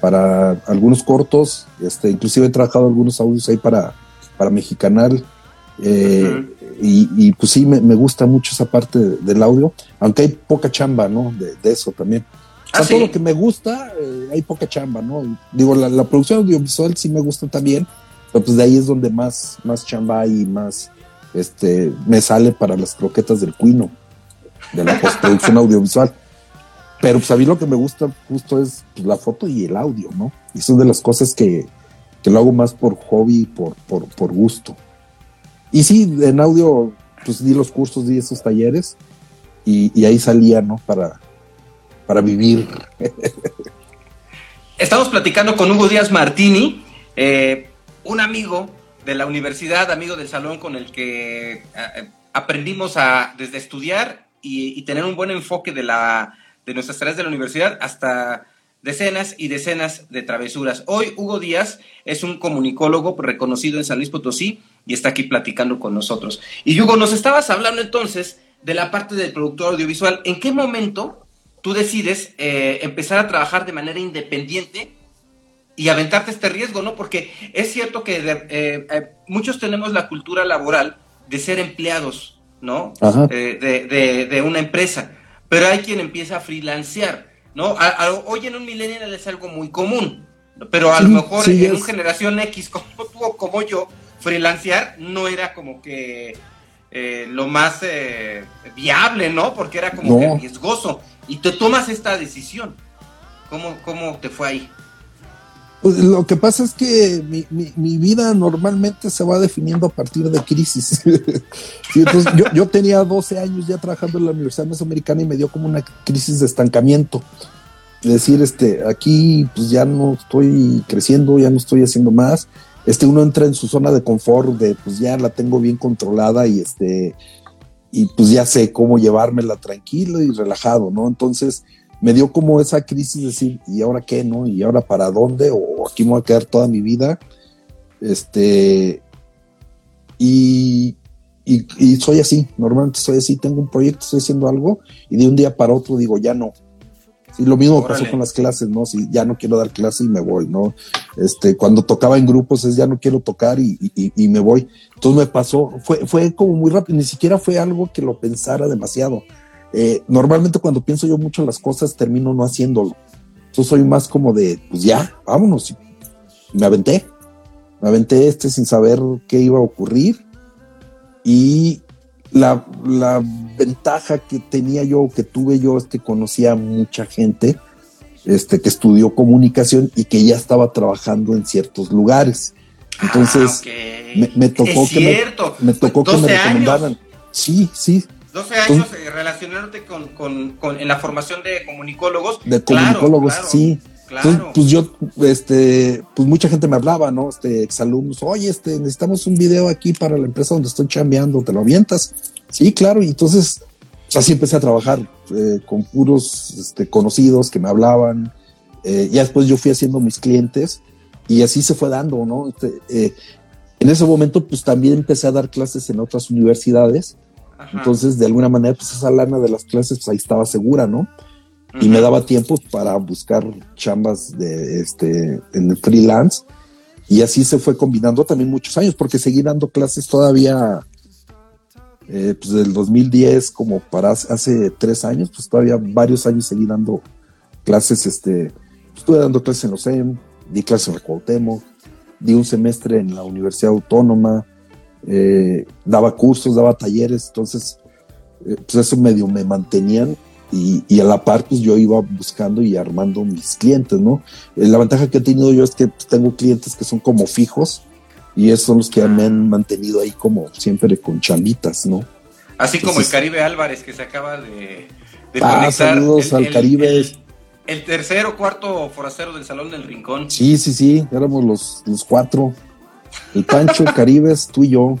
para algunos cortos. Este, inclusive he trabajado algunos audios ahí para, para Mexicanal. Eh, y, pues sí, me, gusta mucho esa parte del audio, aunque hay poca chamba, ¿no? De, eso también. Ah, todo lo que me gusta, eh, hay poca chamba, ¿no? Digo, la, producción audiovisual sí me gusta también, pero pues de ahí es donde más, más chamba hay y más este, me sale para las croquetas del cuino, de la postproducción [laughs] audiovisual. Pero pues a mí lo que me gusta justo es pues, la foto y el audio, ¿no? Y son de las cosas que, lo hago más por hobby, por, por, por gusto. Y sí, en audio, pues di los cursos, di esos talleres y, y ahí salía, ¿no? Para, para vivir. Estamos platicando con Hugo Díaz Martini, eh, un amigo de la universidad, amigo del salón con el que eh, aprendimos a desde estudiar y, y, tener un buen enfoque de la de nuestras tareas de la universidad hasta decenas y decenas de travesuras. Hoy Hugo Díaz es un comunicólogo reconocido en San Luis Potosí y está aquí platicando con nosotros. Y Hugo, nos estabas hablando entonces de la parte del productor audiovisual. ¿En qué momento tú decides eh, empezar a trabajar de manera independiente y aventarte este riesgo, no? Porque es cierto que de, eh, eh, muchos tenemos la cultura laboral de ser empleados, ¿no? De, de, de, una empresa, pero hay quien empieza a freelancear, ¿no? A, a, hoy en un millennial es algo muy común, pero a sí, lo mejor sí, en una generación X como tú o como yo, freelancear no era como que eh, lo más eh, viable, ¿no? Porque era como no. que riesgoso. Y te tomas esta decisión. ¿Cómo, cómo te fue ahí? Pues lo que pasa es que mi, mi, mi, vida normalmente se va definiendo a partir de crisis. [laughs] sí, entonces yo, yo, tenía 12 años ya trabajando en la Universidad Mesoamericana y me dio como una crisis de estancamiento. Es decir, este, aquí pues ya no estoy creciendo, ya no estoy haciendo más. Este, uno entra en su zona de confort de pues ya la tengo bien controlada y este, y pues ya sé cómo llevármela tranquilo y relajado, ¿no? Entonces, me dio como esa crisis de decir, ¿y ahora qué, no? ¿Y ahora para dónde? ¿O aquí me voy a quedar toda mi vida? Este, y, y, y, soy así, normalmente soy así, tengo un proyecto, estoy haciendo algo, y de un día para otro digo, ya no. Y lo mismo Órale. pasó con las clases, ¿no? Si ya no quiero dar clases y me voy, ¿no? Este, cuando tocaba en grupos es ya no quiero tocar y, y, y me voy. Entonces me pasó, fue, fue como muy rápido, ni siquiera fue algo que lo pensara demasiado eh, normalmente cuando pienso yo mucho en las cosas termino no haciéndolo. Yo soy más como de, pues ya, vámonos. Me aventé. Me aventé este sin saber qué iba a ocurrir. Y la, la ventaja que tenía yo, que tuve yo, es que conocía a mucha gente este, que estudió comunicación y que ya estaba trabajando en ciertos lugares. Entonces, ah, okay. me, me, tocó, que me, me, tocó que me recomendaran. Años. Sí, sí, 12 años eh, relacionándote con, con, con, en la formación de comunicólogos. De comunicólogos, claro, sí. Claro. Entonces, pues yo, este, pues mucha gente me hablaba, ¿no? Este, exalumnos, oye, este, necesitamos un video aquí para la empresa donde estoy chambeando, ¿te lo avientas? Sí, claro, y entonces, pues así empecé a trabajar eh, con puros este, conocidos que me hablaban. Eh, ya después yo fui haciendo mis clientes y así se fue dando, ¿no? Este, eh, en ese momento, pues también empecé a dar clases en otras universidades Ajá. Entonces, de alguna manera, pues esa lana de las clases, pues ahí estaba segura, ¿no? Y me daba tiempo para buscar chambas de este en el freelance. Y así se fue combinando también muchos años, porque seguí dando clases todavía, eh, pues del 2010 como para hace tres años, pues todavía varios años seguí dando clases, este, estuve dando clases en los EM, di clases en Recuautemo, di un semestre en la Universidad Autónoma, eh, daba cursos, daba talleres, entonces eh, pues eso medio me mantenían y, y, a la par pues yo iba buscando y armando mis clientes, ¿no? Eh, la ventaja que he tenido yo es que pues, tengo clientes que son como fijos y esos son los que me han mantenido ahí como siempre con chamitas, ¿no? Así como el Caribe Álvarez que se acaba de, de ah, saludos el, al el, Caribe. El, el, tercer o cuarto forastero del Salón del Rincón. Sí, sí, sí, éramos los, los cuatro. El Pancho, Caribes, tú y yo.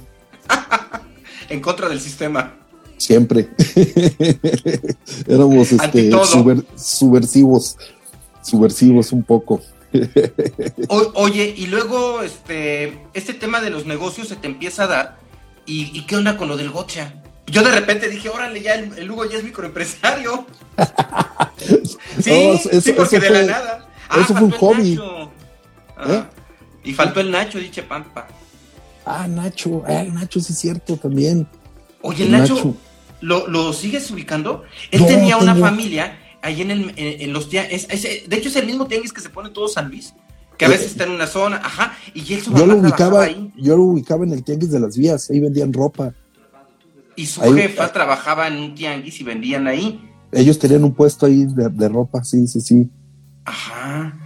[laughs] en contra del sistema. Siempre. [laughs] Éramos este, subver, subversivos. Subversivos un poco. o, oye, y luego este, este tema de los negocios se te empieza a dar. ¿Y, y qué onda con lo del gocha? Yo de repente dije, órale, ya el, el Hugo ya es microempresario. [laughs] sí, no, eso, sí, porque de fue, la nada. Ah, eso fue un hobby. ¿Eh? Y faltó el Nacho, dice Pampa. Ah, Nacho, ah, el Nacho sí es cierto también. Oye, el Nacho, Nacho. ¿Lo, ¿lo, sigues ubicando? Él no, tenía una tengo... familia ahí en, el, en, en los tianguis. De hecho, es el mismo tianguis que se pone todo San Luis. Que a veces está en una zona, ajá, y él su yo lo ubicaba, ahí. Yo lo ubicaba en el tianguis de las vías, ahí vendían ropa. Y su ahí, jefa ah, trabajaba en un tianguis y vendían ahí. Ellos tenían un puesto ahí de, de ropa, sí, sí, sí. Ajá.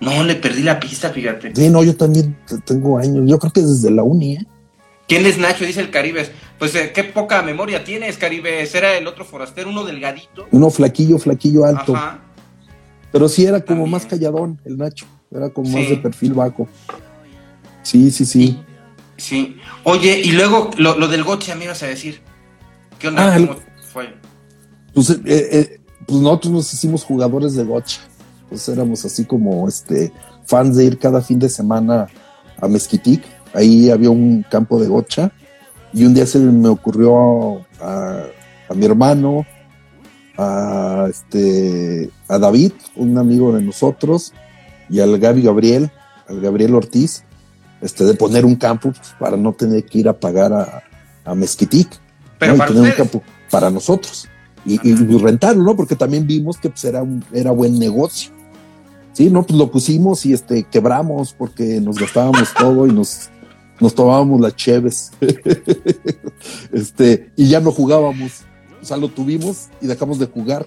No, le perdí la pista, fíjate. Sí, no, yo también tengo años. Yo creo que desde la uni, ¿eh? ¿Quién es Nacho? Dice el Caribes. Pues eh, qué poca memoria tienes, Caribes. Era el otro forastero, uno delgadito. Uno flaquillo, flaquillo alto. Ajá. Pero sí era como También. más calladón el Nacho, era como más de perfil bajo. Sí, sí, sí. Sí. Oye, y luego lo, lo del goche, me ibas a decir. ¿Qué onda? Ah, el- ¿Cómo fue? Pues, eh, eh, pues nosotros nos hicimos jugadores de gocha. Pues éramos así como este fans de ir cada fin de semana a Mezquitic. Ahí había un campo de gocha. Y un día se me ocurrió a, a mi hermano, a este a David, un amigo de nosotros, y al Gaby Gabriel, al Gabriel Ortiz, este, de poner un campo pues, para no tener que ir a pagar a, a Mezquitic. Pero ¿no? Y para un campo para nosotros y, y rentarlo, ¿no? Porque también vimos que pues, era, un, era buen negocio. Sí, no, pues lo pusimos y este quebramos porque nos gastábamos [laughs] todo y nos, nos tomábamos las cheves. [laughs] este, y ya no jugábamos. O sea, lo tuvimos y dejamos de jugar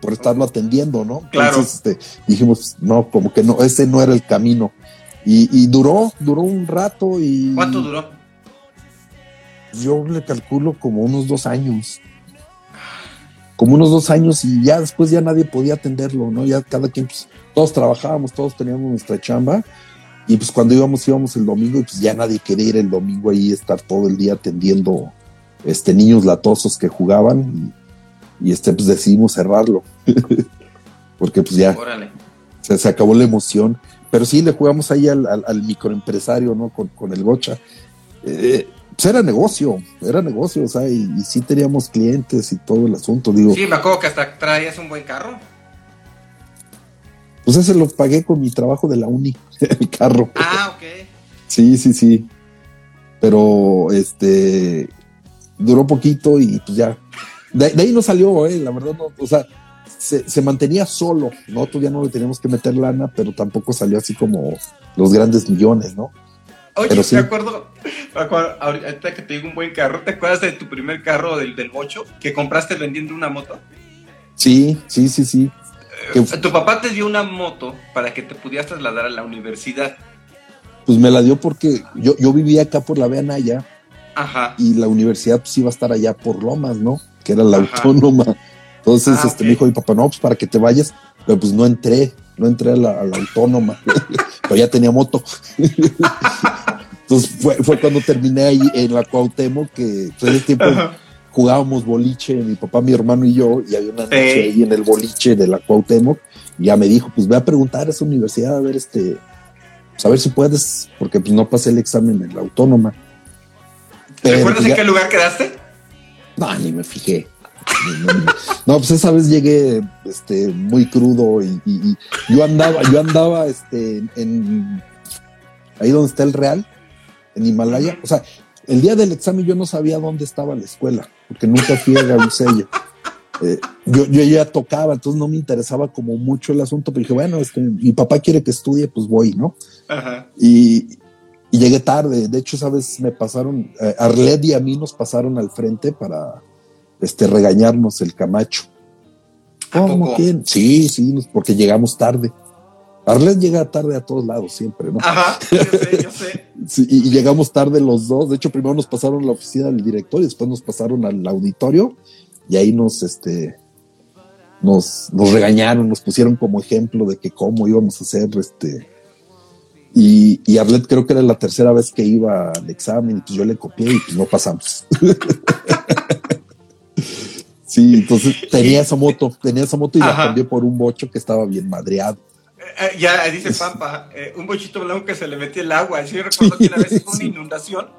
por estarlo atendiendo, ¿no? Claro. Entonces, este, dijimos, no, como que no, ese no era el camino. Y, y duró, duró un rato y ¿Cuánto duró? yo le calculo como unos dos años. Como unos dos años y ya después ya nadie podía atenderlo, ¿no? Ya cada quien, pues, todos trabajábamos, todos teníamos nuestra chamba y pues cuando íbamos, íbamos el domingo y pues ya nadie quería ir el domingo ahí, estar todo el día atendiendo este, niños latosos que jugaban y, y, este, pues decidimos cerrarlo. [laughs] Porque pues ya Órale. se, se acabó la emoción. Pero sí le jugamos ahí al, al- al microempresario, ¿no? Con, con el Gocha. Eh, pues era negocio, era negocio, o sea, y, y sí teníamos clientes y todo el asunto. Digo, Sí, me acuerdo que hasta traías un buen carro. Pues ese lo pagué con mi trabajo de la uni, [laughs] el carro. Ah, ok. Sí, sí, sí. Pero este duró poquito y pues ya. De, de ahí no salió, eh, la verdad, no, o sea, se, se mantenía solo. Nosotros ya no le teníamos que meter lana, pero tampoco salió así como los grandes millones, ¿no? Oye, Pero te acuerdo, me acuerdo, ahorita que te digo un buen carro, ¿te acuerdas de tu primer carro del, del bocho que compraste vendiendo una moto? Sí, sí, sí, sí. Que, Tu papá te dio una moto para que te pudieras trasladar a la universidad. pues me la dio porque yo, yo vivía acá por la Veanaya Ajá. y la universidad pues iba a estar allá por Lomas, ¿no? Que era la Ajá. autónoma. Entonces, Ah, este, ok. me dijo mi papá, no, pues para que te vayas, pero pues no entré, no entré a la, a la autónoma, [laughs] pero ya tenía moto. [laughs] Entonces fue, fue cuando terminé ahí en la Cuauhtémoc, que pues, en ese tiempo Ajá. Jugábamos boliche, mi papá, mi hermano y yo, y había una noche Sí. ahí en el boliche de la Cuauhtémoc, y ya me dijo, pues ve a preguntar a esa universidad, a ver este, pues a ver si puedes, porque pues no pasé el examen en la autónoma. Pero, ¿Recuerdas pues, en ya- qué lugar quedaste? no, ni me fijé. No, pues esa vez llegué este, muy crudo y, y- y yo andaba, yo andaba este, en ahí donde está el Real, en Himalaya. O sea, el día del examen yo no sabía dónde estaba la escuela, porque nunca fui a Garucello. Eh, yo, yo ya tocaba, entonces no me interesaba como mucho el asunto, pero dije, bueno, este, mi papá quiere que estudie, pues voy, ¿no? Ajá. y, y llegué tarde. De hecho, sabes, me pasaron, eh, Arlet y a mí nos pasaron al frente para este, regañarnos el Camacho. ¿A ¿Cómo que? Sí, sí, porque llegamos tarde. Arlet llega tarde a todos lados siempre, ¿no? Ajá, [laughs] yo sé, yo sé. Sí, y, llegamos tarde los dos. De hecho, primero nos pasaron a la oficina del director y después nos pasaron al auditorio y ahí nos, este, nos, nos regañaron, nos pusieron como ejemplo de que cómo íbamos a hacer, este, y, y Arlet creo que era la tercera vez que iba al examen y pues yo le copié y pues no pasamos. [laughs] sí, entonces tenía esa moto, tenía esa moto y la cambié por un bocho que estaba bien madreado. Eh, ya dice Pampa, eh, un bochito blanco que se le metió el agua. Sí, [laughs] recuerdo que una vez hubo una inundación.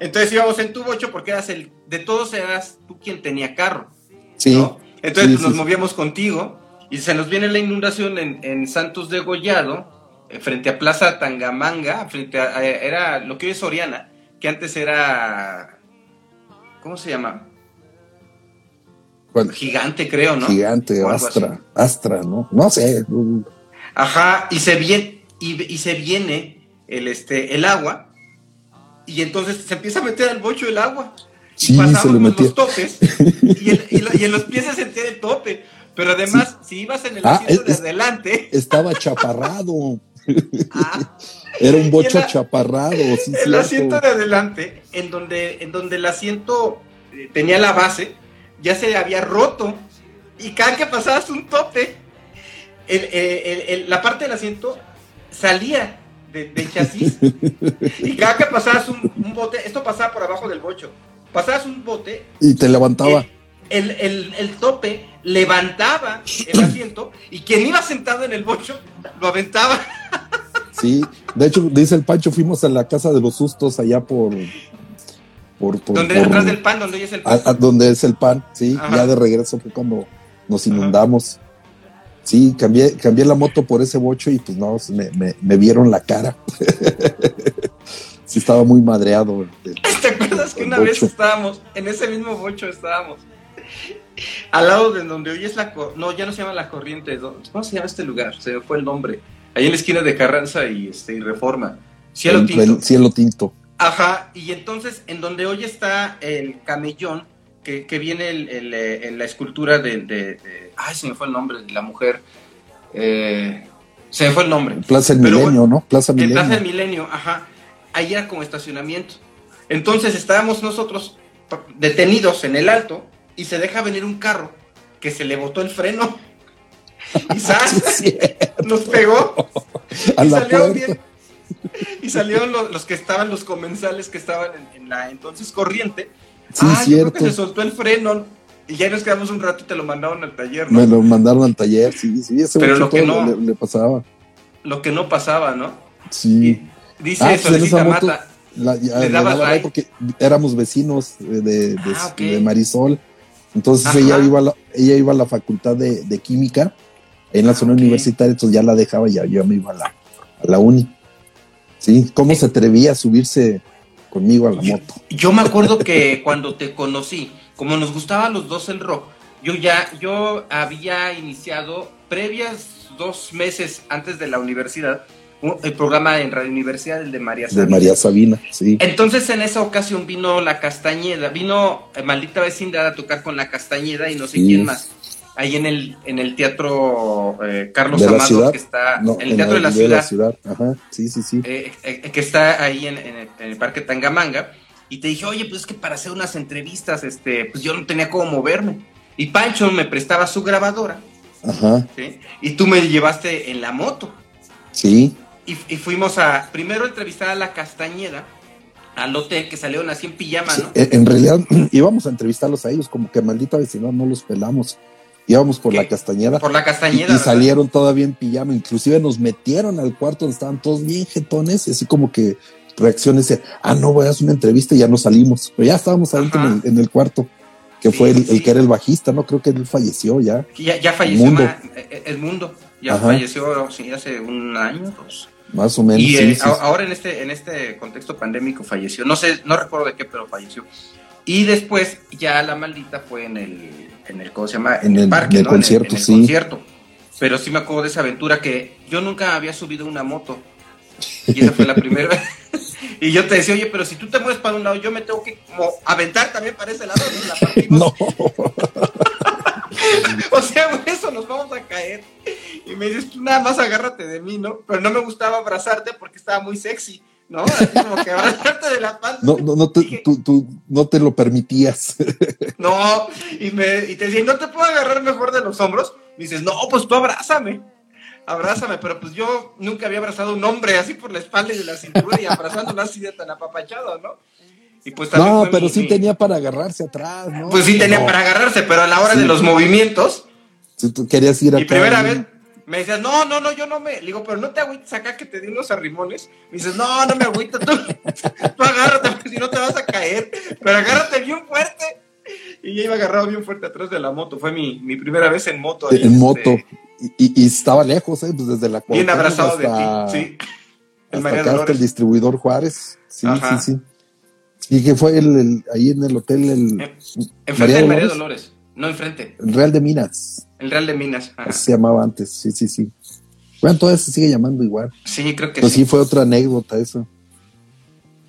Entonces íbamos en tu bocho porque eras el, de todos eras tú quien tenía carro. Sí, ¿no? Entonces Sí, sí, nos movíamos contigo y se nos viene la inundación en, en Santos de Gollado, eh, frente a Plaza Tangamanga, frente a, era lo que hoy es Soriana, que antes era, ¿cómo se llama? ¿Cuál? Gigante, creo, ¿no? gigante, Astra. Astra, ¿no? No sé. Ajá, y se viene, y, y se viene el, este, el agua, y entonces se empieza a meter al bocho el agua. Y pasábamos los topes, y, el- y lo- y en los pies se sentía el tope. Pero además, si ibas en el Ah, asiento es- de adelante, Estaba chaparrado. [laughs] ah, Era un bocho chaparrado, sí, el cierto. asiento de adelante, en donde, en donde el asiento eh, tenía la base, ya se había roto. Y cada que pasabas un tope, el- el- el- la parte del asiento salía de- del chasis [laughs] y cada que pasabas un, un bote, esto pasaba por abajo del bocho, pasabas un bote, Y te levantaba. el, el- el tope levantaba el [clears throat] asiento y quien iba sentado en el bocho lo aventaba. Sí, de hecho, dice el Pancho, fuimos a la casa de los sustos allá por. por, por- donde por- atrás del pan, donde es el pan. a donde es el pan, sí. Ajá. Ya de regreso fue cuando nos inundamos. Sí, cambié, cambié la moto por ese bocho y pues no, me, me- me vieron la cara. [laughs] sí, estaba muy madreado. el- [laughs] ¿Te acuerdas que una vez estábamos, en ese mismo bocho estábamos, al lado de donde hoy es la... No, ya no se llama La Corriente. ¿cómo se llama este lugar? Se me fue el nombre. Ahí en la esquina de Carranza y, este, y Reforma. Cielo el- Tinto. el cielo tinto. Ajá, y entonces en donde hoy está el camellón, que, que viene el- el, eh, en la escultura de, de- de- Ay, se me fue el nombre de la mujer. Eh, se me fue el nombre. Plaza del Pero Milenio, ¿no? Plaza El Milenio. Plaza del Milenio, ajá. Ahí era como estacionamiento. Entonces estábamos nosotros detenidos en el alto y se deja venir un carro que se le botó el freno. Y [laughs] ¡zas! Nos pegó. a y la salieron bien. Y salieron los, los que estaban, los comensales que estaban en, en la entonces corriente. Sí, ah, yo creo que cierto. se soltó el freno. Y ya nos quedamos un rato y te lo mandaron al taller, ¿no? Me lo mandaron al taller, sí, sí, ese Pero lo que no- le, le pasaba. Lo que no pasaba, ¿no? Sí. Y dice Ah, pues Solicita moto- Mata. La- ya, Le le daba like. like porque éramos vecinos de, de, Ah, ok. de Marisol. Entonces Ajá. ella iba, a la, ella iba a la facultad de, de química en la Ah, zona universitaria, entonces ya la dejaba y ya yo me iba a la, a la uni. Sí, ¿cómo se atrevía a subirse conmigo a la Yo- moto? Yo me acuerdo que cuando te conocí, como nos gustaba a los dos el rock, yo ya, yo había iniciado previas dos meses antes de la universidad, un- el programa en Radio Universidad, el de María De Sabina. María Sabina, sí. Entonces en esa ocasión vino la Castañeda, vino eh, Maldita Vecindad a tocar con la Castañeda y no sé Sí. quién más. Ahí en el, en el teatro eh, Carlos ¿De la Amado, ciudad? que está, No, en el teatro de la ciudad, Ajá, sí, sí, sí. eh, eh, que está ahí en, en el, en el Parque Tangamanga, y te dije, oye, pues es que para hacer unas entrevistas, este, pues yo no tenía cómo moverme. Y Pancho me prestaba su grabadora, Ajá, ¿sí? Y tú me llevaste en la moto. sí. Y, y fuimos a, primero a entrevistar a la Castañeda, al hotel, que salieron así en pijama, Sí, ¿no? en en realidad [clears throat] íbamos a entrevistarlos a ellos, como que maldita vecindad no los pelamos. Íbamos por ¿Qué? la castañeda Por la y, Castañeda. y ¿verdad? salieron todavía en pijama. Inclusive nos metieron al cuarto donde estaban todos bien jetones, y así como que reacciones de, ah, no, voy a hacer una entrevista y ya nos salimos. Pero ya estábamos adentro en el, en el cuarto, que Sí, fue el, sí. el que era el bajista, ¿no? Creo que él falleció ya. Ya, ya falleció Mundo. Ma- eh, el mundo. Ya Ajá. falleció sí, hace un año, dos. Más o menos. Y eh, ahora en este, en este contexto pandémico falleció. No sé, no recuerdo de qué, pero falleció. Y después ya la maldita fue en el, en el ¿cómo se llama? En el- parque, en el ¿no? concierto, en el, sí. concierto. Pero sí me acuerdo de esa aventura que yo nunca había subido una moto. Y esa fue la primera vez. [laughs] Y yo te decía, oye, pero si tú te mueves para un lado, yo me tengo que como aventar también para ese lado. ¿no? La partimos. No, [laughs] O sea, eso nos vamos a caer. Y me dices, tú nada más agárrate de mí, ¿no? Pero no me gustaba abrazarte porque estaba muy sexy, ¿no? Así como que abrazarte de la panza. no, no, no te, Dije, tú, tú no te lo permitías. [laughs] No, y, me, y te decía, ¿no te puedo agarrar mejor de los hombros? Me dices, no, pues tú abrázame. Abrázame, pero pues yo nunca había abrazado a un hombre así por la espalda y de la cintura y abrazándolo así de tan apapachado, ¿no? Y pues también No, pero mi- sí mi- tenía para agarrarse atrás, ¿no? Pues sí tenía No, para agarrarse, pero a la hora Sí. de los movimientos, Si tú querías ir Mi acá, primera ¿no? vez me decías, no, no, no, yo no me. Le digo, pero no te agüites acá que te di unos arrimones. Me dices, no, no me agüito, tú, [laughs] tú agárrate, porque si no te vas a caer. Pero agárrate bien fuerte. Y yo iba agarrado bien fuerte atrás de la moto. Fue mi, mi primera vez en moto. en este, moto. Y, y- estaba lejos, ¿eh? Pues desde la Bien abrazado hasta- de ti. Sí. El hasta acá, el distribuidor Juárez. Sí, Ajá. sí, sí. Y que fue el, el- ahí en el hotel, el, Enfrente María del María Dolores. Dolores. No, enfrente. el Real de Minas. El Real de Minas. Ajá. Así se llamaba antes. Sí, sí, sí. Bueno, todavía se sigue llamando igual. Sí, creo que Pues sí. sí, fue otra anécdota eso.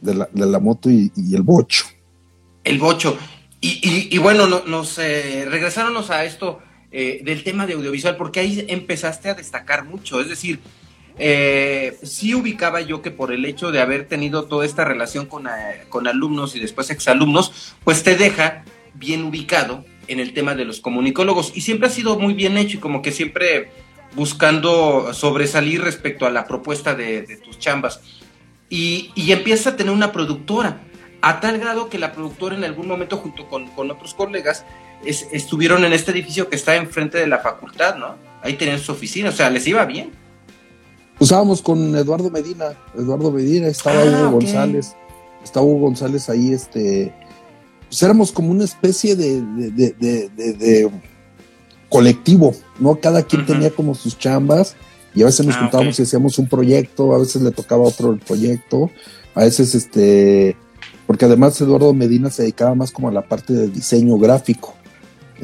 De la, de la moto y, y el bocho. El bocho. Y, y- y bueno, no- nos eh, regresáronos a esto eh, del tema de audiovisual, porque ahí empezaste a destacar mucho. Es decir, eh, sí ubicaba yo que por el hecho de haber tenido toda esta relación con, eh, con alumnos y después exalumnos, pues te deja bien ubicado en el tema de los comunicólogos. Y siempre ha sido muy bien hecho y como que siempre buscando sobresalir respecto a la propuesta de, tus chambas. Y, y empiezas a tener una productora, a tal grado que la productora en algún momento junto con, otros colegas estuvieron en este edificio que está enfrente de la facultad, ¿no? Ahí tenían su oficina, o sea, les iba bien. Usábamos con Eduardo Medina, Eduardo Medina, estaba ah, Hugo González, estaba Hugo González ahí, este, pues éramos como una especie de, de, colectivo, ¿no? Cada quien tenía como sus chambas y a veces nos ah, juntábamos y hacíamos un proyecto, a veces le tocaba otro el proyecto, a veces este, porque además Eduardo Medina se dedicaba más como a la parte de diseño gráfico.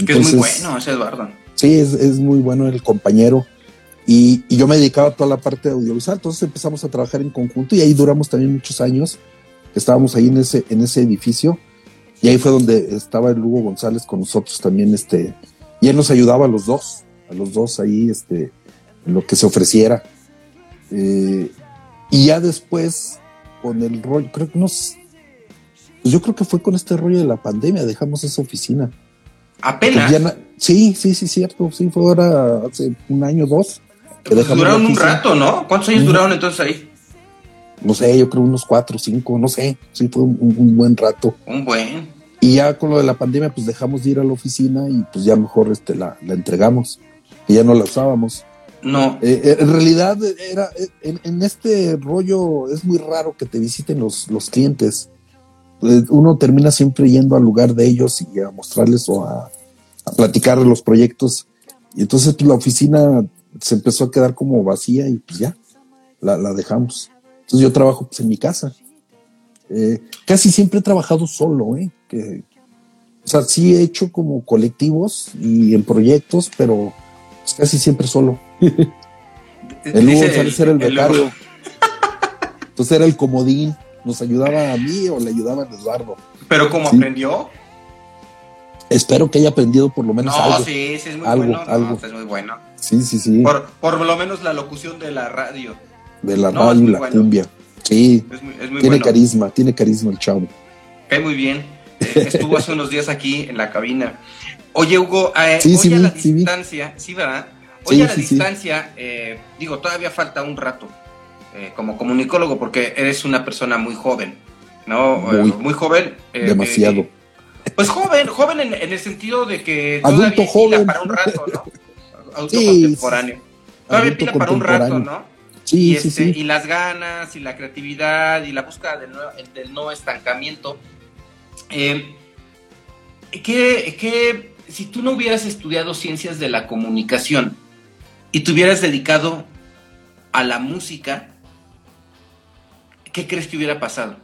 Que es muy bueno ese Eduardo. Sí, es, es muy bueno el compañero. Y, y, yo me dedicaba a toda la parte de audiovisual, entonces empezamos a trabajar en conjunto y ahí duramos también muchos años. Estábamos ahí en ese, en ese edificio y ahí fue donde estaba el Hugo González con nosotros también, este, y él nos ayudaba a los dos, a los dos ahí, este, en lo que se ofreciera. Eh, y ya después, con el rollo, creo que nos, pues yo creo que fue con este rollo de la pandemia, dejamos esa oficina. Apenas. sí, sí, sí, cierto, sí, fue ahora hace un año, dos. Que pues duraron un rato, ¿no? ¿Cuántos años duraron entonces ahí? no sé, yo creo unos cuatro, cinco, no sé, sí fue un, buen rato. Un buen. Y ya con lo de la pandemia, pues dejamos de ir a la oficina y pues ya mejor este, la, la entregamos, que ya no la usábamos. No. Eh, eh, en realidad, era, en, este rollo es muy raro que te visiten los, los clientes. Eh, uno termina siempre yendo al lugar de ellos y a mostrarles o a, a platicar los proyectos. Y entonces pues, la oficina se empezó a quedar como vacía y pues ya, la, la dejamos. Entonces yo trabajo pues, en mi casa. Eh, casi siempre he trabajado solo, ¿eh? Que, o sea, sí he hecho como colectivos y en proyectos, pero pues, casi siempre solo. [laughs] el Hugo era el becario. Entonces era el comodín. Nos ayudaba a mí o le ayudaba a Eduardo. ¿Pero cómo aprendió? Espero que haya aprendido por lo menos no, algo. sí, sí, es muy bueno. Algo. es muy bueno. Sí, sí, sí. Por, por lo menos la locución de la radio de la radio y la cumbia. Sí, tiene carisma, tiene carisma el chavo. Cae muy bien. Eh, estuvo hace unos días aquí en la cabina. Oye, Hugo, eh, hoy a la distancia, sí, ¿verdad? Hoy a la distancia, eh, digo, todavía falta un rato como comunicólogo porque eres una persona muy joven, ¿no? Muy, joven. demasiado. pues joven, joven en, el sentido de que todavía joven. para un rato, ¿no? [laughs] Adulto contemporáneo. Todavía pila para un rato, ¿no? y, este, y las ganas y la creatividad y la búsqueda del no, estancamiento. Eh, que, si tú no hubieras estudiado ciencias de la comunicación y te hubieras dedicado a la música, ¿qué crees que hubiera pasado?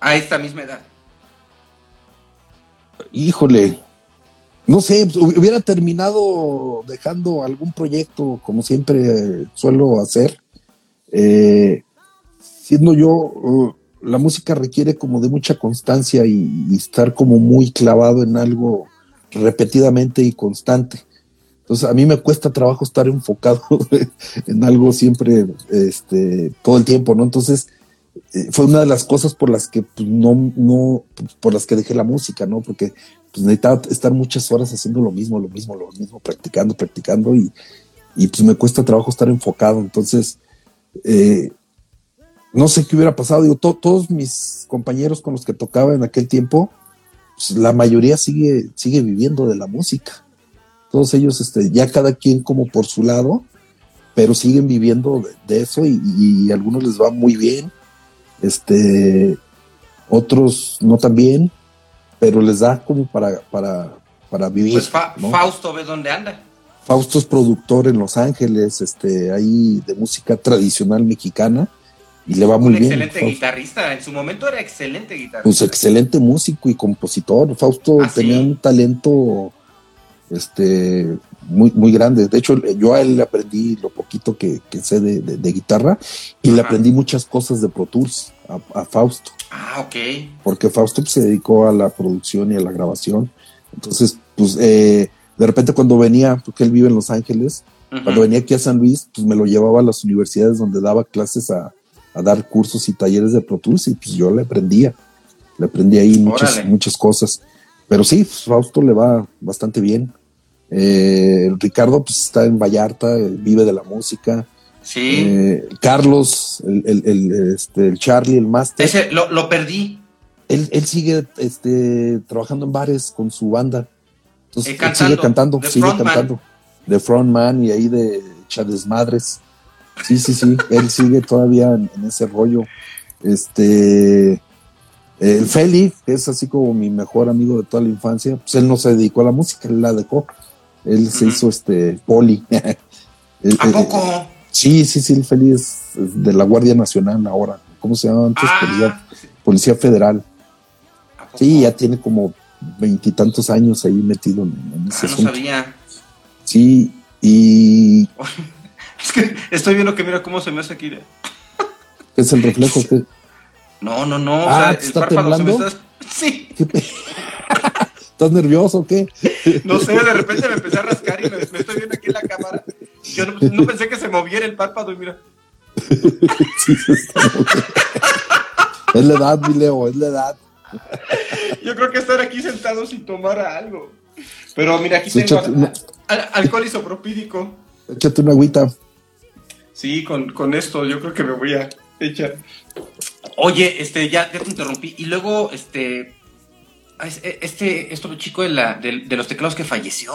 A esta misma edad. Híjole, no sé, pues, hubiera terminado dejando algún proyecto como siempre suelo hacer. Eh, siendo yo, uh, la música requiere como de mucha constancia y, estar como muy clavado en algo repetidamente y constante. Entonces a mí me cuesta trabajo estar enfocado [laughs] en algo siempre, este, todo el tiempo, ¿no? Entonces eh, fue una de las cosas por las que pues, no, no, por las que dejé la música, ¿no? Porque pues necesitaba estar muchas horas haciendo lo mismo, lo mismo, lo mismo, practicando, practicando y, y pues me cuesta trabajo estar enfocado. Entonces, eh, no sé qué hubiera pasado. Digo, todos mis compañeros con los que tocaba en aquel tiempo, pues, la mayoría sigue, sigue viviendo de la música. Todos ellos, este, ya cada quien como por su lado, pero siguen viviendo de, eso y, y, algunos les va muy bien. Este, otros no tan bien pero les da como para, para, para vivir. Pues Fausto ve dónde anda. Fausto es productor en Los Ángeles, este, ahí de música tradicional mexicana y le va muy bien. excelente guitarrista, en su momento era excelente guitarrista. Pues excelente músico y compositor. Fausto ah, tenía un talento este muy, muy grande. De hecho, yo a él le aprendí lo poquito que, sé de, guitarra y le aprendí muchas cosas de Pro Tools a, Fausto. Ah, ok. Porque Fausto pues, se dedicó a la producción y a la grabación. Entonces, pues eh, de repente cuando venía, porque él vive en Los Ángeles, cuando venía aquí a San Luis, pues me lo llevaba a las universidades donde daba clases a, dar cursos y talleres de Pro Tools y pues yo le aprendía. Le aprendí ahí muchas, muchas cosas. Pero sí, pues, Fausto le va bastante bien Eh, Ricardo pues está en Vallarta, eh, vive de la música. Sí. Eh, Carlos, el, el, el, este, el Charlie, el máster. Ese lo, lo perdí. Él, él sigue este, trabajando en bares con su banda. Entonces, Eh, él cantando, sigue cantando, sigue cantando. De frontman y ahí de Chadesmadres. Sí, sí, sí. [laughs] él sigue todavía en, en ese rollo. Este. El Félix, que es así como mi mejor amigo de toda la infancia, pues él no se dedicó a la música, él la dejó. Él se hizo este poli. Él- [laughs] ¿A eh, poco? Sí, sí, sí, el Félix es de la Guardia Nacional ahora. ¿Cómo se llama antes? Policía, Ah, Policía Federal. ¿a poco? Sí, ya tiene como veintitantos años ahí metido en, en ese Ah, no asunto. sabía. Sí, y [laughs] Es que estoy viendo que mira cómo se me hace aquí. de- [laughs] es el reflejo que. No, no, no. Ah, o sea, ¿te el está párpado se me temblando? está. Sí. ¿Qué pe- ¿Estás nervioso o qué? [laughs] No sé, de repente me empecé a rascar y me, me estoy viendo aquí en la cámara. Yo no, no pensé que se moviera el párpado y mira. [laughs] Sí, está es la edad, mi Leo, es la edad. Yo creo que estar aquí sentado sin tomar algo. Pero mira, aquí Sí, tengo una- al- alcohol isopropídico. Échate una agüita. Sí, con, con esto yo creo que me voy a echar. Oye, este, ya, ya te interrumpí. Y luego, este, es- este, este chico de, la, de, de los teclados que falleció.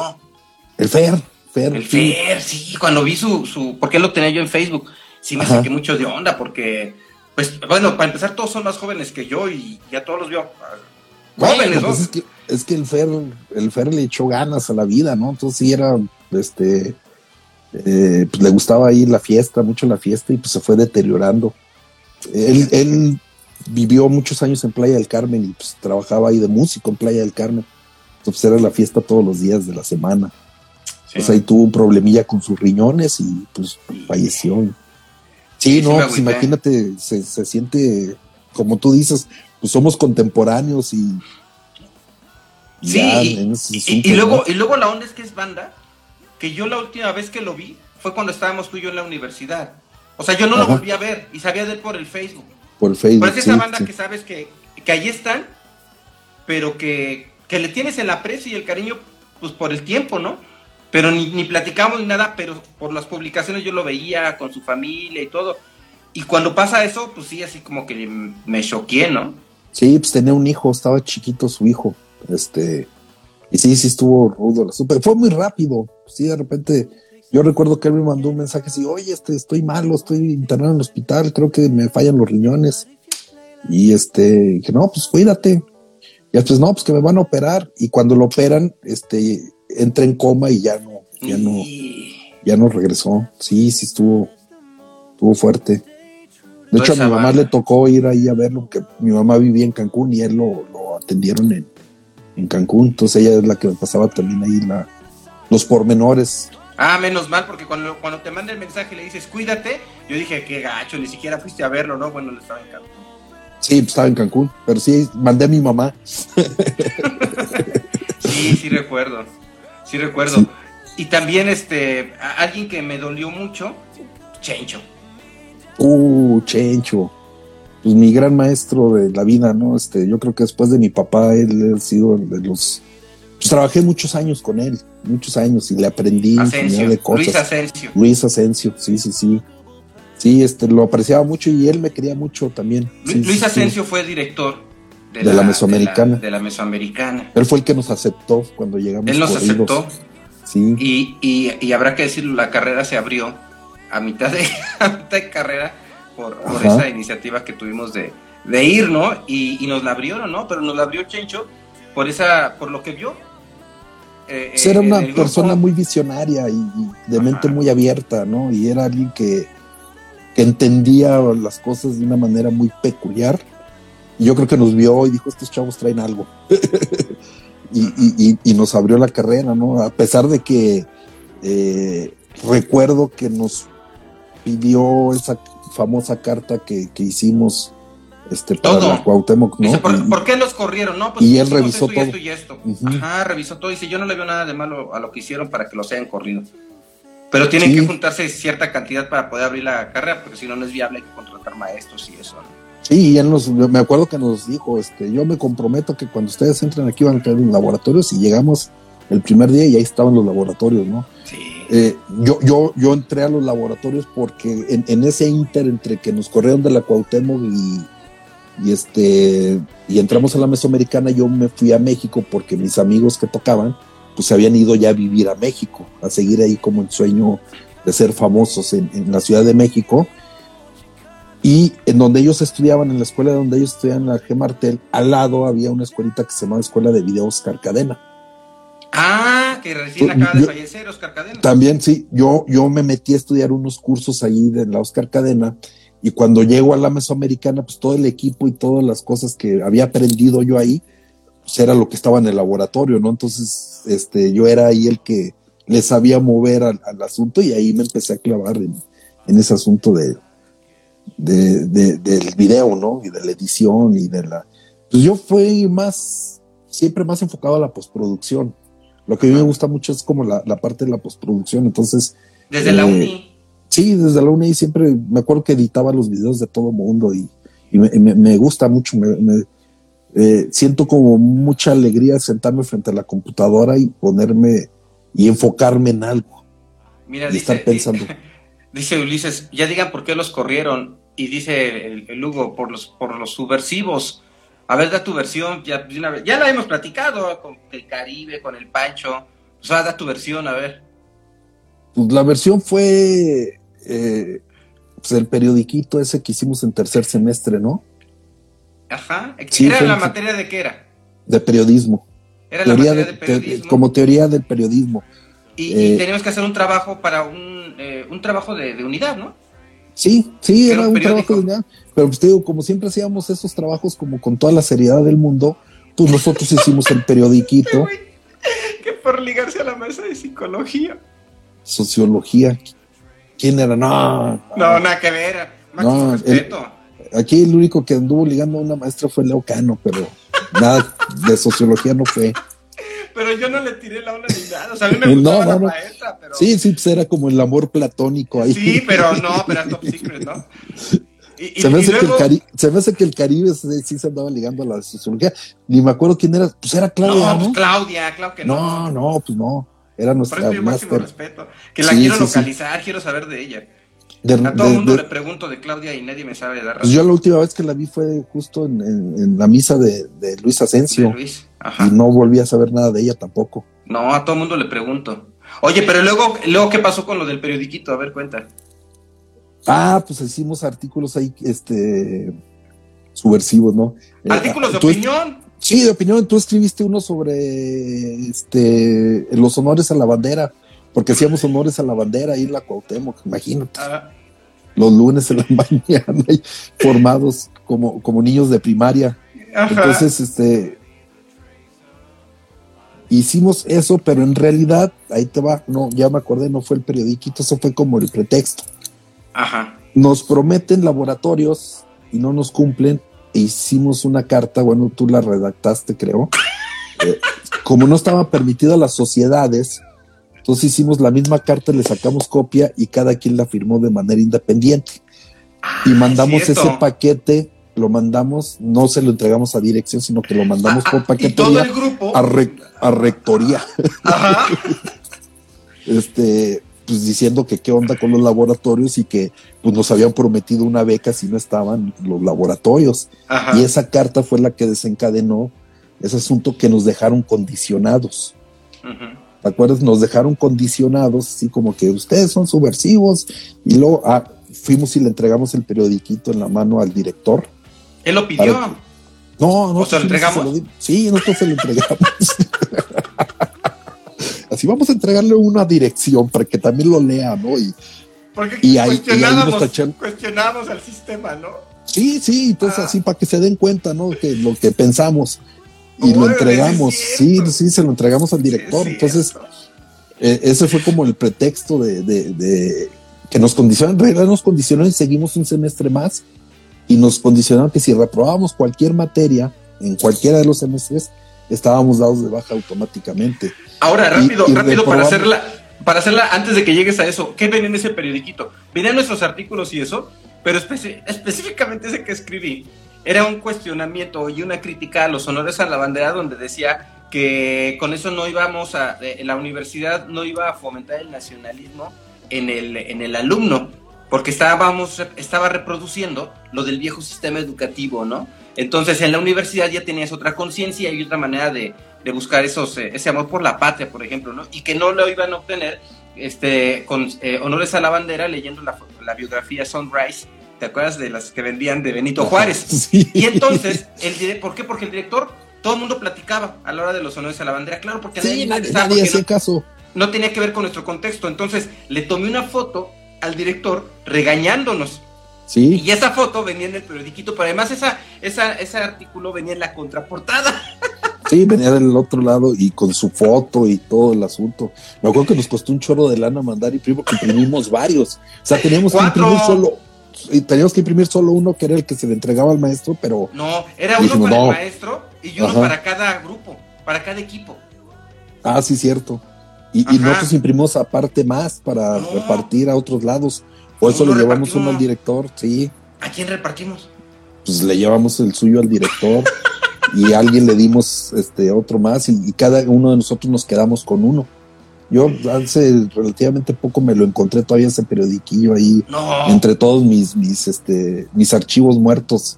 El Fer, Fer. El sí. Fer, sí, cuando vi su, su, porque lo tenía yo en Facebook, sí me Ajá. saqué mucho de onda, porque, pues, bueno, para empezar, todos son más jóvenes que yo y ya todos los veo ah, Bueno, jóvenes, ¿no? pues es que, es que el Fer, el Fer le echó ganas a la vida, ¿no? Entonces sí era, este, eh, pues le gustaba ir la fiesta, mucho la fiesta, y pues se fue deteriorando. Él, él vivió muchos años en Playa del Carmen y pues trabajaba ahí de músico en Playa del Carmen. Entonces era la fiesta todos los días de la semana. Sí. Pues ahí tuvo un problemilla con sus riñones y pues falleció. Sí, Sí, no, pues imagínate, se, se siente, como tú dices, pues somos contemporáneos y y Sí, ya y, y- luego, ¿no? y luego la onda es que es banda, que yo la última vez que lo vi fue cuando estábamos tú y yo en la universidad. O sea, yo no lo volví a ver y sabía de él por el Facebook. Por el Facebook. Pero es sí, esa banda sí. que sabes que, que ahí están, pero que, que le tienes el aprecio y el cariño pues por el tiempo, ¿no? Pero ni, ni platicamos ni nada, pero por las publicaciones yo lo veía con su familia y todo. Y cuando pasa eso, pues sí, así como que me choqué, ¿no? Sí, pues tenía un hijo, estaba chiquito su hijo. Este, y sí, sí estuvo rudo. el asunto, Pero fue muy rápido. Sí, de repente, yo recuerdo que él me mandó un mensaje así, oye, este, estoy malo, estoy internado en el hospital, creo que me fallan los riñones. Y este, que no, pues cuídate. Y después, no, pues que me van a operar. Y cuando lo operan, este, entra en coma y ya no, ya no, ya no regresó. Sí, sí estuvo, estuvo fuerte. De hecho, a mi mamá banda. le tocó ir ahí a verlo, que mi mamá vivía en Cancún y él lo, lo atendieron en, en Cancún. Entonces ella es la que me pasaba también ahí la, los pormenores. Ah, menos mal, porque cuando, cuando te manda el mensaje y le dices cuídate, yo dije, qué gacho, ni siquiera fuiste a verlo, ¿no? Bueno, estaba en Cancún. Sí, pues, estaba en Cancún, pero sí, mandé a mi mamá. [laughs] Sí, sí recuerdo. Sí recuerdo. Sí. Y también este, alguien que me dolió mucho, Chencho. Uh, Chencho. Pues mi gran maestro de la vida, ¿no? Este, yo creo que después de mi papá, él ha sido de los. Pues trabajé muchos años con él, muchos años, y le aprendí de cosas. Luis Asensio. Luis Asensio, sí, sí, sí. Sí, este, lo apreciaba mucho y él me quería mucho también. Sí, Luis sí, sí. Asensio fue director De la Mesoamericana. De la, de la Mesoamericana. Él fue el que nos aceptó cuando llegamos. Él nos corridos. aceptó Sí, y, y, y habrá que decirlo, la carrera se abrió a mitad de, [laughs] a mitad de carrera por, por esa iniciativa que tuvimos de, de ir, ¿no? Y, y nos la abrieron, ¿no? Pero nos la abrió Chencho por esa, por lo que vio. Eh, Pues era eh, una grupo. persona muy visionaria y, y de Ajá. mente muy abierta, ¿no? Y era alguien que, que entendía las cosas de una manera muy peculiar. Y yo creo que nos vio y dijo, estos chavos traen algo. [laughs] y, y- y- y nos abrió la carrera, ¿no? A pesar de que eh, recuerdo que nos pidió esa famosa carta que, que hicimos este, para Todo. la Cuauhtémoc, ¿no? Dice, ¿por, Y- por qué los corrieron? No, pues y él revisó esto y todo. esto y esto. Ajá, revisó todo. Dice, yo no le veo nada de malo a lo que hicieron para que los hayan corrido. Pero tienen Sí. que juntarse cierta cantidad para poder abrir la carrera, porque si no, no es viable, hay que contratar maestros y eso. ¿no? Sí, y él nos, me acuerdo que nos dijo, este, yo me comprometo que cuando ustedes entren aquí van a tener un laboratorio, si llegamos el primer día y ahí estaban los laboratorios, ¿no? Sí. Eh, yo, yo, yo entré a los laboratorios porque en, en, ese inter entre que nos corrieron de la Cuauhtémoc y, y, este y entramos a la Mesoamericana, yo me fui a México porque mis amigos que tocaban, pues se habían ido ya a vivir a México, a seguir ahí como el sueño de ser famosos en, en la Ciudad de México. Y en donde ellos estudiaban, en la escuela donde ellos estudiaban la G. Martel, al lado había una escuelita que se llamaba Escuela de Video Oscar Cadena. Ah, que recién acaba de fallecer Oscar Cadena. También, sí, yo, yo me metí a estudiar unos cursos ahí de la Oscar Cadena y cuando llego a la Mesoamericana, pues todo el equipo y todas las cosas que había aprendido yo ahí, pues era lo que estaba en el laboratorio, ¿no? Entonces, este, yo era ahí el que le sabía mover al, al asunto y ahí me empecé a clavar en, en ese asunto de, de, de, del video, ¿no? Y de la edición y de la... Pues yo fui más, siempre más enfocado a la postproducción. Lo que a mí me gusta mucho es como la, la parte de la postproducción, entonces... Desde eh, la uni. Sí, desde la uni siempre me acuerdo que editaba los videos de todo mundo y, y me, me, me, gusta mucho, me, eh, siento como mucha alegría sentarme frente a la computadora y ponerme y enfocarme en algo. Mira, y dice, estar pensando. Dice, [laughs] dice, Ulises, ya digan por qué los corrieron. Y dice el, el Hugo, por los, por los subversivos. A ver, da tu versión. Ya, ya la hemos platicado con el Caribe, con el Pancho. O sea, da tu versión, a ver. Pues la versión fue eh, pues el periodiquito ese que hicimos en tercer semestre, ¿no? Ajá. Sí, ¿Era la materia de qué era? De periodismo. Era teoría la materia de, de periodismo. Te, como teoría del periodismo. Y, eh, y, teníamos que hacer un trabajo para un, eh, un trabajo de, de, unidad, ¿no? Sí, sí, era, era un periódico? trabajo de unidad. Pero pues te digo, como siempre hacíamos esos trabajos como con toda la seriedad del mundo, pues nosotros hicimos el periodiquito. [laughs] que por ligarse a la mesa de psicología. Sociología. ¿Quién era? No. No, no nada que ver. No, respeto. El, aquí el único que anduvo ligando a una maestra fue Leo Cano, pero nada de sociología no fue. Pero yo no le tiré la onda ni nada. O sea, a mí me [laughs] gustaba no, no, la maestra, pero. Sí, sí, pues era como el amor platónico ahí. Sí, pero no, pero era [laughs] top secret, ¿no? Y, se, me hace luego... que el Cari se me hace que el Caribe sí se andaba ligando a la sociología. Ni me acuerdo quién era. Pues era Claudia. No, pues Claudia, claro que no. No, no, pues no. Era nuestra Por eso máximo respeto. Que la sí, quiero sí, localizar, sí. quiero saber de ella. De, a todo el mundo de, le pregunto de Claudia y nadie me sabe dar razón. Pues yo la última vez que la vi fue justo en, en, en la misa de, de Luis Asensio. Luis. Y no volví a saber nada de ella tampoco. No, a todo el mundo le pregunto. Oye, pero luego, luego ¿qué pasó con lo del periodiquito? A ver, cuenta. Ah, pues hicimos artículos ahí, este, subversivos, ¿no? ¿Artículos eh, de opinión? Sí, de opinión. Tú escribiste uno sobre, este, los honores a la bandera, porque hacíamos honores a la bandera ahí en la Cuauhtémoc, imagínate. Ah. Los lunes en la [laughs] mañana, formados como, como niños de primaria. Ajá. Entonces, este, hicimos eso, pero en realidad, ahí te va, no, ya me acordé, no fue el periodiquito, eso fue como el pretexto. Ajá. Nos prometen laboratorios y no nos cumplen. Hicimos una carta, bueno, tú la redactaste, creo. Eh, como no estaba permitida a las sociedades, entonces hicimos la misma carta, le sacamos copia y cada quien la firmó de manera independiente. Ah, y mandamos ese paquete, lo mandamos, no se lo entregamos a dirección, sino que lo mandamos ah, por [laughs] paquetería a, re, a, rectoría. Ajá. [laughs] este, pues diciendo que qué onda con los laboratorios y que pues nos habían prometido una beca si no estaban los laboratorios. Ajá. Y esa carta fue la que desencadenó ese asunto que nos dejaron condicionados. ¿Te acuerdas? Nos dejaron condicionados, así como que ustedes son subversivos. Y luego ah, fuimos y le entregamos el periodiquito en la mano al director. Él lo pidió. Para... No, no. ¿O se lo entregamos? Se lo sí, nosotros se lo entregamos. [laughs] Así vamos a entregarle una dirección para que también lo lea, ¿no? Y, Porque y ahí, cuestionábamos, y ahí tachan... cuestionábamos al sistema, ¿no? Sí, sí, entonces ah. así para que se den cuenta, ¿no? Que lo que pensamos. Y lo entregamos, sí, sí, se lo entregamos al director. Entonces, eh, ese fue como el pretexto de, de, de que nos condicionaron, en realidad nos condicionaron y seguimos un semestre más y nos condicionaron que si reprobábamos cualquier materia en cualquiera de los semestres, estábamos dados de baja automáticamente. Ahora, rápido, y, y rápido para hacerla, para hacerla antes de que llegues a eso, ¿qué ven en ese periodiquito? Venían nuestros artículos y eso, pero espe específicamente ese que escribí era un cuestionamiento y una crítica a los honores a la bandera donde decía que con eso no íbamos a, eh, la universidad no iba a fomentar el nacionalismo en el, en el alumno, porque estábamos, estaba reproduciendo lo del viejo sistema educativo, ¿no? Entonces en la universidad ya tenías otra conciencia y otra manera de, de buscar esos, eh, ese amor por la patria, por ejemplo, ¿no? Y que no lo iban a obtener este, con eh, honores a la bandera leyendo la, la, biografía Sunrise. ¿Te acuerdas de las que vendían de Benito Juárez? [laughs] Sí. Y entonces, el, ¿por qué? Porque el director, todo el mundo platicaba a la hora de los honores a la bandera, claro, porque sí, nadie, nadie hacía no, caso. No tenía que ver con nuestro contexto. Entonces, le tomé una foto al director regañándonos. Sí. Y esa foto venía en el periodiquito, pero además esa, esa, ese artículo venía en la contraportada. [laughs] Sí, venía del otro lado y con su foto y todo el asunto. Me acuerdo que nos costó un chorro de lana mandar imprimir porque imprimimos varios. O sea, teníamos ¿Cuatro? que imprimir solo, y teníamos que imprimir solo uno que era el que se le entregaba al maestro, pero No, era uno Dijimos, para no. el maestro y uno Ajá. para cada grupo, para cada equipo. ah, sí, cierto. Y, y nosotros imprimimos aparte más para No. repartir a otros lados. Por eso le llevamos uno al director, sí. ¿A quién repartimos? Pues le llevamos el suyo al director [laughs] y a alguien le dimos este otro más y, y cada uno de nosotros nos quedamos con uno. Yo hace relativamente poco me lo encontré todavía ese periodiquillo ahí No, entre todos mis mis este mis archivos muertos.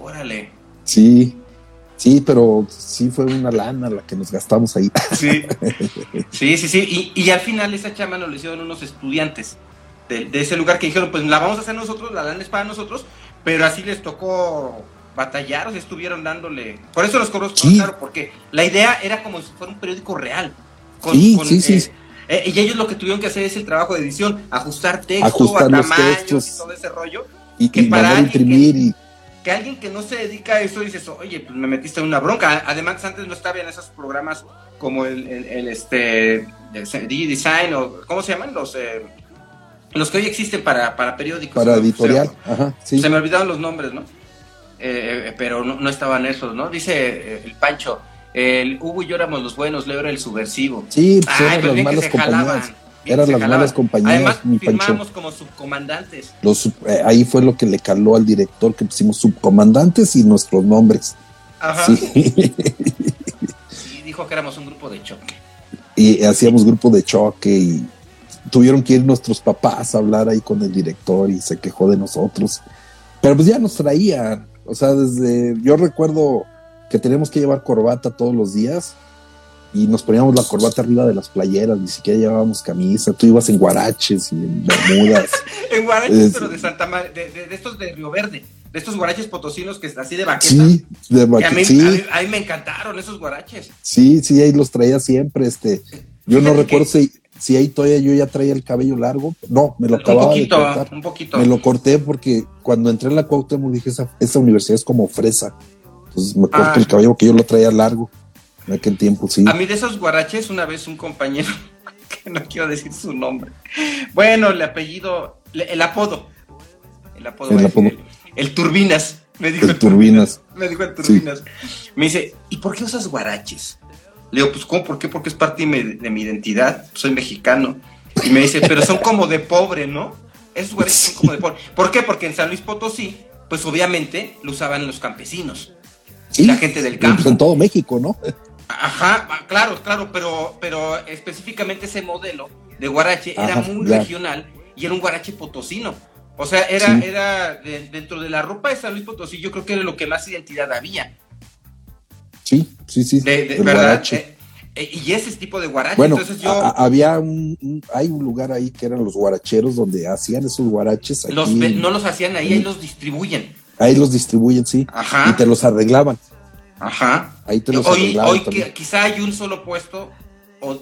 órale. Sí. Sí, pero sí fue una lana la que nos gastamos ahí. Sí, [laughs] sí, sí. sí. Y, y al final esa chama nos lo hicieron unos estudiantes de, de ese lugar que dijeron, pues la vamos a hacer nosotros, la lana es para nosotros, pero así les tocó batallar, o sea, estuvieron dándole... Por eso los cobró Sí. claro, porque la idea era como si fuera un periódico real. Con- Sí, con, sí, sí. eh, eh, y ellos lo que tuvieron que hacer es el trabajo de edición, ajustar texto, Ajustar a los tamaños textos. y todo ese rollo. Y, Que y para imprimir y que alguien que no se dedica a eso dices, oye, pues me metiste en una bronca. Además, antes no estaba en esos programas como el, el, el, este el Design o ¿cómo se llaman? Los eh, los que hoy existen para, para periódicos. para editorial. Se, Ajá, sí. se me olvidaron los nombres, ¿no? Eh, eh, pero no, no estaban esos, ¿no? Dice eh, el Pancho, el Hugo y yo éramos los buenos, Leo era el subversivo. Sí, pues Ay, eran pero las malas compañías. Eran las jalaban. malas compañías, Además, mi Pancho. firmamos como subcomandantes. Los, eh, ahí fue lo que le caló al director que pusimos subcomandantes y nuestros nombres. Ajá. Sí. Y [laughs] dijo que éramos un grupo de choque. y hacíamos grupo de choque y tuvieron que ir nuestros papás a hablar ahí con el director y se quejó de nosotros. Pero pues ya nos traían, o sea, desde yo recuerdo que teníamos que llevar corbata todos los días y nos poníamos la corbata arriba de las playeras, ni siquiera llevábamos camisa, tú ibas en guaraches y en bermudas. [laughs] En guaraches, Es- pero de Santa María, de, de- de estos de Río Verde, de estos guaraches potosinos que es así de baqueta. sí, de Que a, sí, a, a mí me encantaron esos guaraches. sí, sí, ahí los traía siempre, este, yo no recuerdo si, si ahí todavía yo ya traía el cabello largo, no, me lo Un acababa de poquito, cortar. un poquito. Me lo corté porque cuando entré en la Cuauhtémoc dije, esa, esa universidad es como fresa. Entonces me corto Ah. el cabello que yo lo traía largo. En aquel tiempo, sí. A mí de esos guaraches, una vez un compañero, [laughs] que no quiero decir su nombre. Bueno, el apellido, el apodo. El apodo. El apodo. El, el Turbinas. Me dijo El Turbinas. Me dijo el Turbinas. Me dice, ¿y por qué usas guaraches? Le digo, pues, ¿cómo? ¿Por qué? Porque es parte de mi, de mi identidad. Soy mexicano. Y me dice, pero son como de pobre, ¿no? Esos guaraches son como de pobre. ¿Por qué? Porque en San Luis Potosí, pues obviamente lo usaban los campesinos. Sí, la gente del campo. en todo México, ¿no? Ajá, ah, claro, claro, pero, pero específicamente ese modelo de guarache era muy ya. regional y era un guarache potosino. O sea, era, Sí. era de- dentro de la ropa de San Luis Potosí, yo creo que era lo que más identidad había. Sí, sí, sí. De, de- ¿Verdad? guarache. Eh, eh, y ese tipo de guarache. Bueno, Entonces yo, a- había un, un- hay un lugar ahí que eran los guaracheros donde hacían esos guaraches. Aquí, los ve- no los hacían ahí, ahí los distribuyen. Ahí los distribuyen, sí. Ajá. Y te los arreglaban. Ajá. Ahí te los Hoy, arreglaban hoy que- quizá hay un solo puesto. o-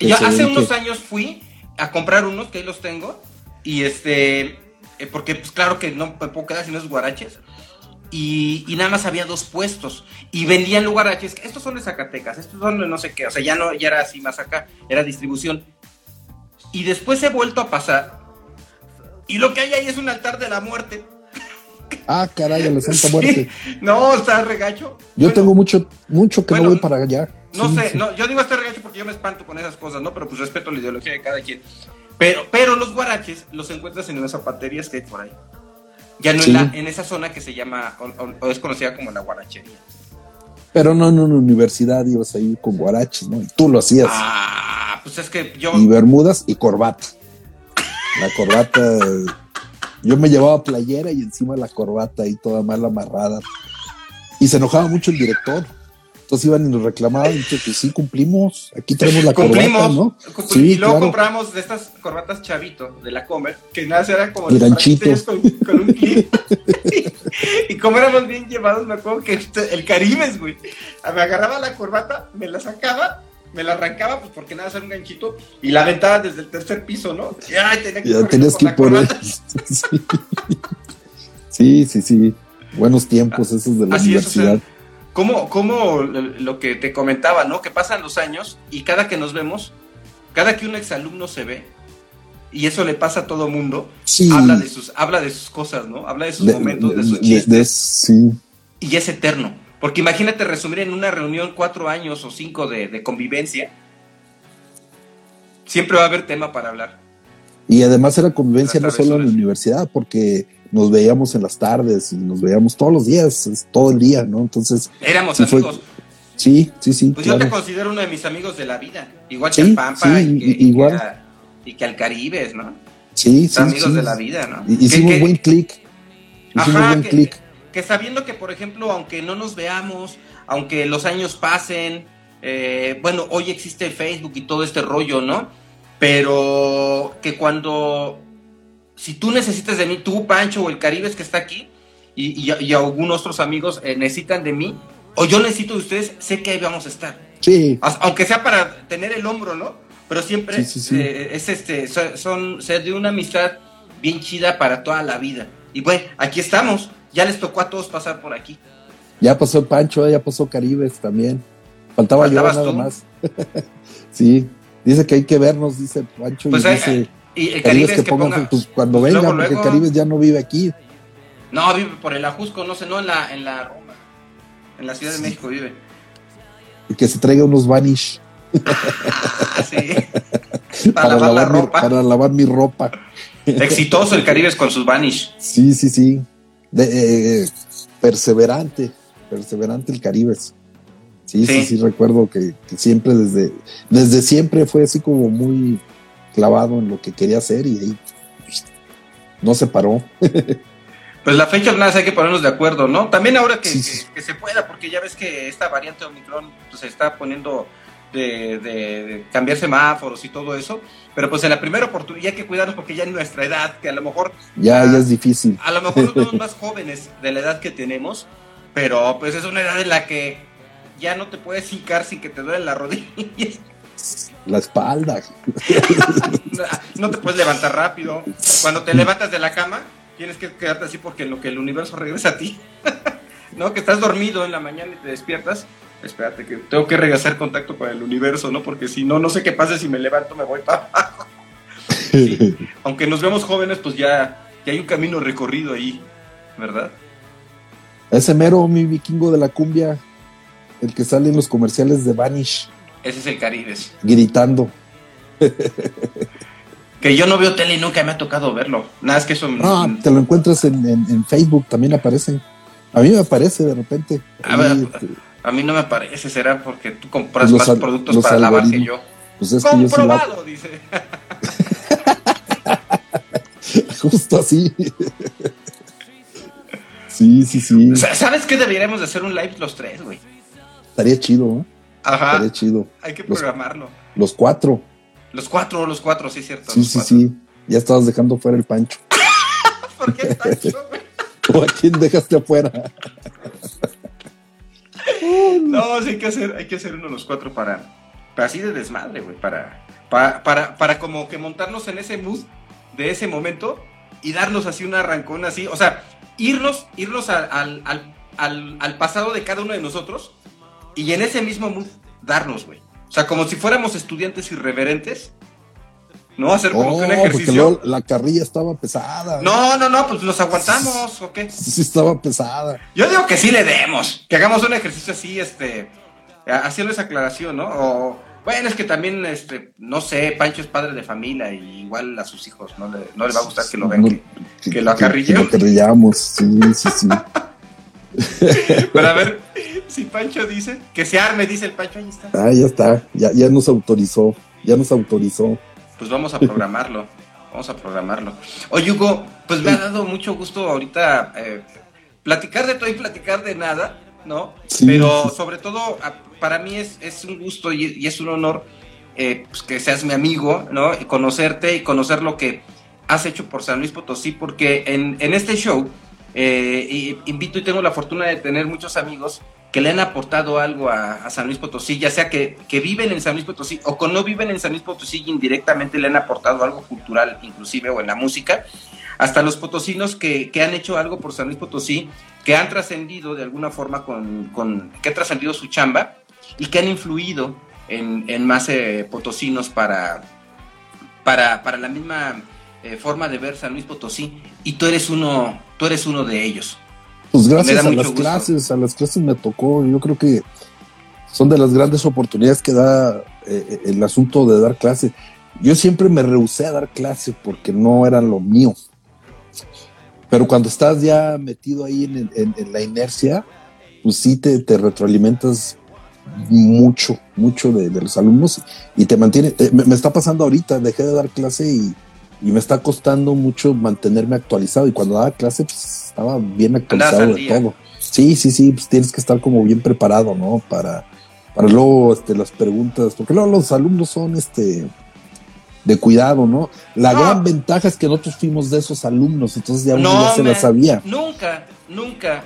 yo hace unos años fui a comprar unos que ahí los tengo. Y este. eh, porque, pues claro que no me puedo quedar sin esos guaraches. Y, y nada más había dos puestos. Y vendían los guaraches. que Estos son de Zacatecas, estos son de no sé qué. O sea, ya no ya era así más acá. Era distribución. Y después he vuelto a pasar. Y lo que hay ahí es un altar de la muerte. [laughs] Ah, caray, la Santa Sí. Muerte. No, está regacho. Yo Bueno, tengo mucho, mucho que bueno, no voy para allá. No Sí, sé, sí. no, yo digo este regacho porque yo me espanto con esas cosas, ¿no? Pero pues respeto la ideología de cada quien. Pero, pero los guaraches los encuentras en las zapaterías que hay por ahí. Ya no Sí. en, la, en esa zona que se llama, o, es conocida como la guarachería. Pero no en una universidad ibas ahí con guaraches, ¿no? Y tú lo hacías. Ah, pues es que yo. Y bermudas y corbata. La corbata. yo me llevaba playera y encima la corbata ahí toda mal amarrada. Y se enojaba mucho el director. Entonces iban y nos reclamaban, y que sí cumplimos, aquí tenemos la cumplimos, corbata, ¿no? Sí, y luego compramos de estas corbatas chavito de la Comer, que nada era como con, con, un clip. [laughs] y, como éramos bien llevados, me acuerdo que el Caribes, güey, me agarraba la corbata, me la sacaba, me la arrancaba, pues porque nada era un ganchito, y la aventaba desde el tercer piso, ¿no? Y, ay, tenía que ya tenías que ir por él. sí, sí, sí. Buenos tiempos esos de la Así universidad. Es, o sea, como, como lo que te comentaba, ¿no? Que pasan los años y cada que nos vemos, cada que un exalumno se ve, y eso le pasa a todo mundo, sí. habla, de sus, habla de sus cosas, ¿no? Habla de sus de, momentos, de, de sus chistes. De, sí. Y es eterno. Porque imagínate resumir en una reunión cuatro años o cinco de, convivencia. Siempre va a haber tema para hablar. Y además era convivencia no solo en la universidad, porque nos veíamos en las tardes y nos veíamos todos los días, todo el día, ¿no? Entonces. Éramos sí amigos. Fue, sí, sí, sí. Pues claro. yo te considero uno de mis amigos de la vida. Igual sí, que al Pampa sí, y, que, igual. Y, que a, y, que al Caribes, ¿no? Sí, sí. amigos de la vida, ¿no? Hicimos que, buen clic. Hicimos Ajá, buen clic. Que sabiendo que, por ejemplo, aunque no nos veamos, aunque los años pasen, eh, bueno, hoy existe Facebook y todo este rollo, ¿no? Pero que cuando si tú necesitas de mí, tú, Pancho, o el Caribes que está aquí, y, y, y algunos otros amigos eh, necesitan de mí, o yo necesito de ustedes, sé que ahí vamos a estar. Sí. Aunque sea para tener el hombro, ¿no? Pero siempre sí, sí, sí. Eh, es este, son, son ser de una amistad bien chida para toda la vida. Y bueno, aquí estamos. Ya les tocó a todos pasar por aquí. Ya pasó Pancho, ya pasó Caribes también. Faltaba yo nada tú? más. [laughs] sí. Dice que hay que vernos, dice Pancho. Pues y hay, dice, y el Caribes Caribes que, que pongan ponga, cuando luego, porque luego. Caribes ya no vive aquí. No, vive por el Ajusco, no sé, no en la, en la Roma. En la Ciudad Sí. de México vive. Y que se traiga unos vanish Ah, sí. [laughs] Para, lavar la mi, ropa. para lavar mi ropa. Exitoso el Caribes con sus Vanish. Sí, sí, sí. De, eh, perseverante, perseverante el Caribes. Sí, sí, sí, Sí. recuerdo que, que siempre desde, desde siempre fue así como muy clavado en lo que quería hacer y ahí no se paró. [laughs] Pues la fecha nada, hay que ponernos de acuerdo, ¿no? También ahora que, Sí, que- sí. que se pueda, porque ya ves que esta variante Omicron pues, se está poniendo de, de- de cambiar semáforos y todo eso. Pero pues en la primera oportunidad hay que cuidarnos porque ya en nuestra edad, que a lo mejor Ya, ya es difícil. a lo mejor nos vemos [laughs] más jóvenes de la edad que tenemos, pero pues es una edad en la que ya no te puedes hincar sin que te duele la rodilla. La espalda. no te puedes levantar rápido. Cuando te levantas de la cama, tienes que quedarte así porque en lo que el universo regresa a ti. [laughs] ¿No? Que estás dormido en la mañana y te despiertas. Espérate, que tengo que regresar contacto con el universo, ¿no? Porque si no, no sé qué pasa si me levanto, me voy para abajo. [laughs] Sí. Aunque nos vemos jóvenes, pues ya, ya hay un camino recorrido ahí, ¿verdad? Ese mero, mi vikingo de la cumbia, el que sale en los comerciales de Vanish, Ese es el Caribes. gritando. [laughs] Que yo no veo tele y nunca me ha tocado verlo. Nada, es que eso... Ah, te lo encuentras en, en- en Facebook, también aparecen. A mí me aparece de repente. A ver, este, A mí no me parece, será porque tú compras Los más productos para lavar que yo. pues es que yo Comprobado, dice. [laughs] justo así. [laughs] sí, sí, sí. ¿Sabes qué? Deberíamos de hacer un live los tres, güey. Estaría chido, ¿no? Ajá. Estaría chido. Hay que programarlo. Los cuatro. Los cuatro, los cuatro, sí, cierto. Sí, sí, cuatro. sí. Ya estabas dejando fuera el pancho. [laughs] ¿Por qué Pancho, [laughs] güey? ¿O a quién dejaste afuera? No, sí hay que hacer, hay que hacer uno de los cuatro para, para así de desmadre, güey, para, para, para, para como que montarnos en ese mood de ese momento y darnos así un arrancón así, o sea, irnos, irnos al, al, al- al pasado de cada uno de nosotros y en ese mismo mood darnos, güey. O sea, como si fuéramos estudiantes irreverentes, ¿no? Hacer como Oh, que un porque ejercicio. luego la carrilla estaba pesada. No, no, no, pues nos aguantamos, ¿o qué? Sí, estaba pesada. Yo digo que sí le demos, que hagamos un ejercicio así, este, haciendo esa aclaración, ¿no? O, bueno, es que también, este, no sé, Pancho es padre de familia y igual a sus hijos no le, no le va a gustar que lo vean. No, que- que lo acarrillemos. que lo acarrillamos, sí, sí, sí. [laughs] Pero a ver, Si Pancho dice, que se arme, dice el Pancho, ahí está. Ah, ya está, ya, ya nos autorizó, ya nos autorizó. Pues vamos a programarlo, vamos a programarlo. Oye, Hugo, pues me ha dado mucho gusto ahorita eh, platicar de todo y platicar de nada, ¿no? Sí. Pero sobre todo, para mí es, es un gusto y, y es un honor eh, pues, que seas mi amigo, ¿no? Y conocerte y conocer lo que has hecho por San Luis Potosí, porque en, en este show eh, y- invito y tengo la fortuna de tener muchos amigos que le han aportado algo a, San Luis Potosí, ya sea que, que viven en San Luis Potosí o que no viven en San Luis Potosí indirectamente le han aportado algo cultural, inclusive, o en la música, hasta los potosinos que, que han hecho algo por San Luis Potosí, que han trascendido de alguna forma con, con que han trascendido su chamba y que han influido en, en más eh, potosinos para, para, para la misma eh, forma de ver San Luis Potosí y tú eres uno, tú eres uno de ellos. Pues gracias a las gusto. clases, a las clases me tocó, yo creo que son de las grandes oportunidades que da eh, el asunto de dar clase. Yo siempre me rehusé a dar clase porque no era lo mío. Pero cuando estás ya metido ahí en, el- en- en la inercia, pues sí te, te retroalimentas mucho, mucho de, de los alumnos y te mantiene. eh, me, me está pasando ahorita, dejé de dar clase y, y me está costando mucho mantenerme actualizado. Y cuando daba clase, pues estaba bien actualizado al de todo. Sí, sí, sí, pues tienes que estar como bien preparado, ¿no? Para, para luego este, las preguntas, porque luego los alumnos son este de cuidado, ¿no? La No. gran ventaja es que nosotros fuimos de esos alumnos, entonces ya uno No, ya se la sabía. Nunca, nunca,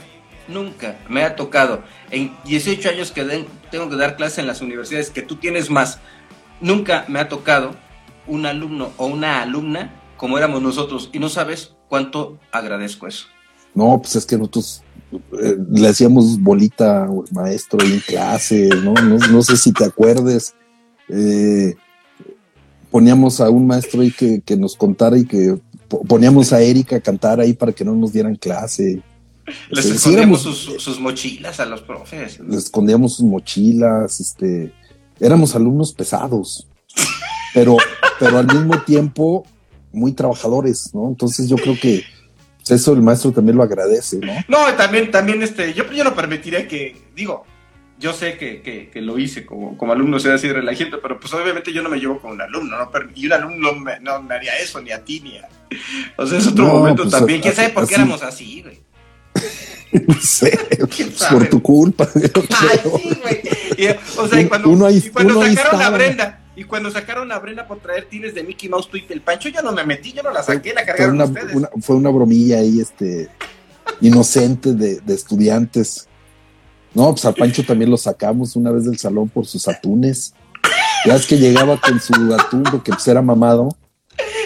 nunca me ha tocado. En 18 años que den- tengo que dar clases en las universidades, que tú tienes más, nunca me ha tocado un alumno o una alumna como éramos nosotros. Y no sabes cuánto agradezco eso. No, pues es que nosotros eh, le hacíamos bolita al maestro en clase, ¿no? No, no sé si te acuerdes. eh, poníamos a un maestro ahí que, que nos contara y que po- poníamos a Erika a cantar ahí para que no nos dieran clase. Les sí, escondíamos éramos- sus, sus mochilas a los profes. les escondíamos sus mochilas, este, éramos alumnos pesados, pero, pero al mismo tiempo muy trabajadores, ¿no? Entonces yo creo que pues, eso el maestro también lo agradece, ¿no? No, también, también este, yo, yo no permitiría que, digo, yo sé que, que, que lo hice como, como alumno, sea así de relajante, pero pues obviamente yo no me llevo con un alumno, ¿no? Y un alumno no me, no me haría eso, ni a ti, ni a... [laughs] O sea, es otro No, momento pues, también. ¿Quién sabe por qué así- éramos así, güey? [laughs] No sé, [laughs] ¿Quién pues, sabe? por tu culpa. Ay, sí, güey. Y, O sea, y cuando, Uno ahí- y cuando uno sacaron a. Brenda, y cuando sacaron a Brenda por traer tines de Mickey Mouse Tweet el Pancho, yo no me metí, yo no la saqué, la Fue cargaron una, ustedes. una- fue una bromilla ahí, este, inocente de, de estudiantes. No, pues a Pancho también lo sacamos una vez del salón por sus atunes. Ya es que llegaba con su atún, porque pues era mamado.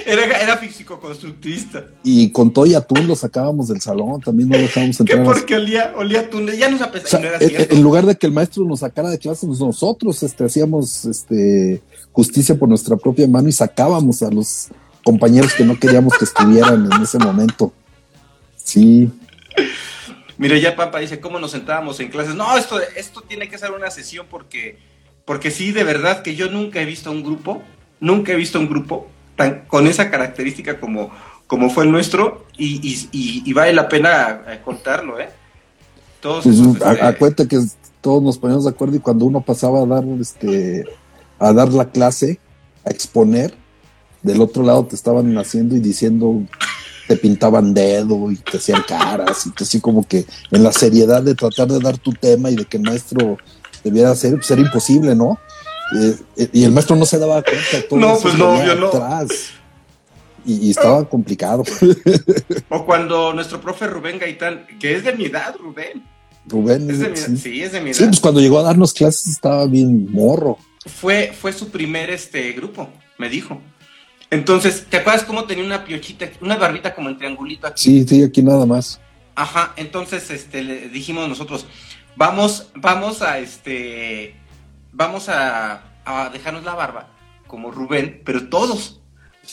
Era, era físico-constructivista. Y con todo y atún lo sacábamos del salón, también no lo dejábamos entrar. las- porque olía, olía tú, ya nos O apesaba, sea, no en, en lugar de que el maestro nos sacara de clase, nosotros este, hacíamos este, justicia por nuestra propia mano y sacábamos a los compañeros que no queríamos que estuvieran en ese momento. Sí, Mira, ya Papa dice, ¿cómo nos sentábamos en clases? No, esto, esto tiene que ser una sesión porque, porque sí, de verdad que yo nunca he visto un grupo, nunca he visto un grupo tan, con esa característica como, como fue el nuestro y, y- y- y vale la pena eh, contarlo, ¿eh? Todos pues esos, a- este, acuérdate que todos nos poníamos de acuerdo y cuando uno pasaba a dar este a dar la clase, a exponer, del otro lado te estaban haciendo y diciendo te pintaban dedo y te hacían caras y así como que en la seriedad de tratar de dar tu tema y de que el maestro debiera hacer, pues era imposible, ¿no? Eh, eh, y el maestro no se daba cuenta. todo No, pues no, yo no. atrás. Y, y estaba complicado. O cuando nuestro profe Rubén Gaitán, que es de mi edad, Rubén. Rubén, Es de mi sí. sí, es de mi edad. Sí, pues cuando llegó a darnos clases estaba bien morro. Fue, fue su primer este grupo, me dijo. Entonces, ¿te acuerdas cómo tenía una piochita, una barbita como el triangulito aquí? Sí, sí, aquí nada más. Ajá, entonces este le dijimos nosotros, vamos, vamos a este vamos a, a dejarnos la barba, como Rubén, pero todos,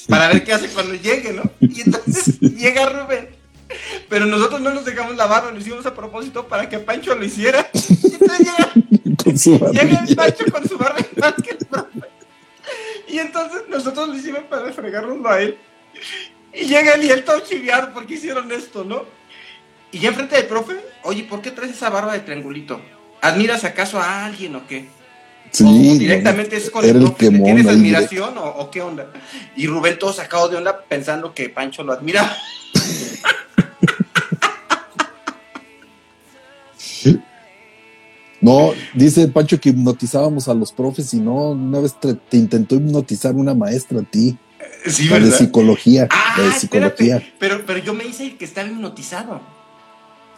para ver qué hace cuando llegue, ¿no? [laughs] Y entonces llega Rubén, pero nosotros no nos dejamos la barba, lo hicimos a propósito para que Pancho lo hiciera. [laughs] Y entonces llega, Llega el. Pancho con su barba igual que el profe. Y entonces nosotros lo hicimos para fregárnoslo a él. Y llega él y él todo chiviado porque hicieron esto, ¿no? Y ya enfrente del profe, oye, ¿por qué traes esa barba de triangulito? ¿Admiras acaso a alguien o qué? Sí, o directamente es con el profe, ¿le quemón ¿Tienes admiración o, o qué onda? Y Rubén todo sacado de onda pensando que Pancho lo admiraba. No, dice Pancho que hipnotizábamos a los profes y no, una vez te, te intentó hipnotizar una maestra a ti, Sí, la de psicología, Ah, la de psicología. espérate, pero, pero yo me hice el que estaba hipnotizado.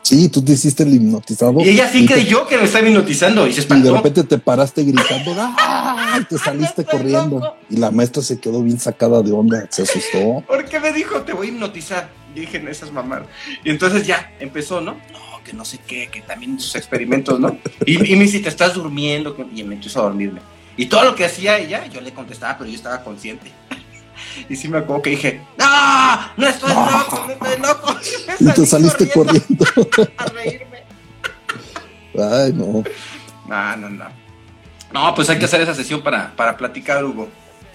Sí, tú te hiciste el hipnotizado. Y ella sí creyó que me estaba hipnotizando y se Y de espantó. repente te paraste gritando, ¡ah! Y te [laughs] saliste corriendo. loco. Y la maestra se quedó bien sacada de onda, se asustó. [laughs] Porque me dijo, te voy a hipnotizar. Y dije, no, esas mamás. Y entonces ya empezó, ¿no? No, que no sé qué, que también sus experimentos, ¿no? Y, y me dice, te estás durmiendo. Y me empezó a dormirme. Y todo lo que hacía ella, yo le contestaba, pero yo estaba consciente. [laughs] Y sí me acuerdo que dije, ¡No! ¡No estoy No. loco! ¡No estoy loco! [laughs] Y te saliste corriendo. [laughs] A reírme. Ay, no. No, no, no. No, pues hay que hacer esa sesión para, para platicar, Hugo.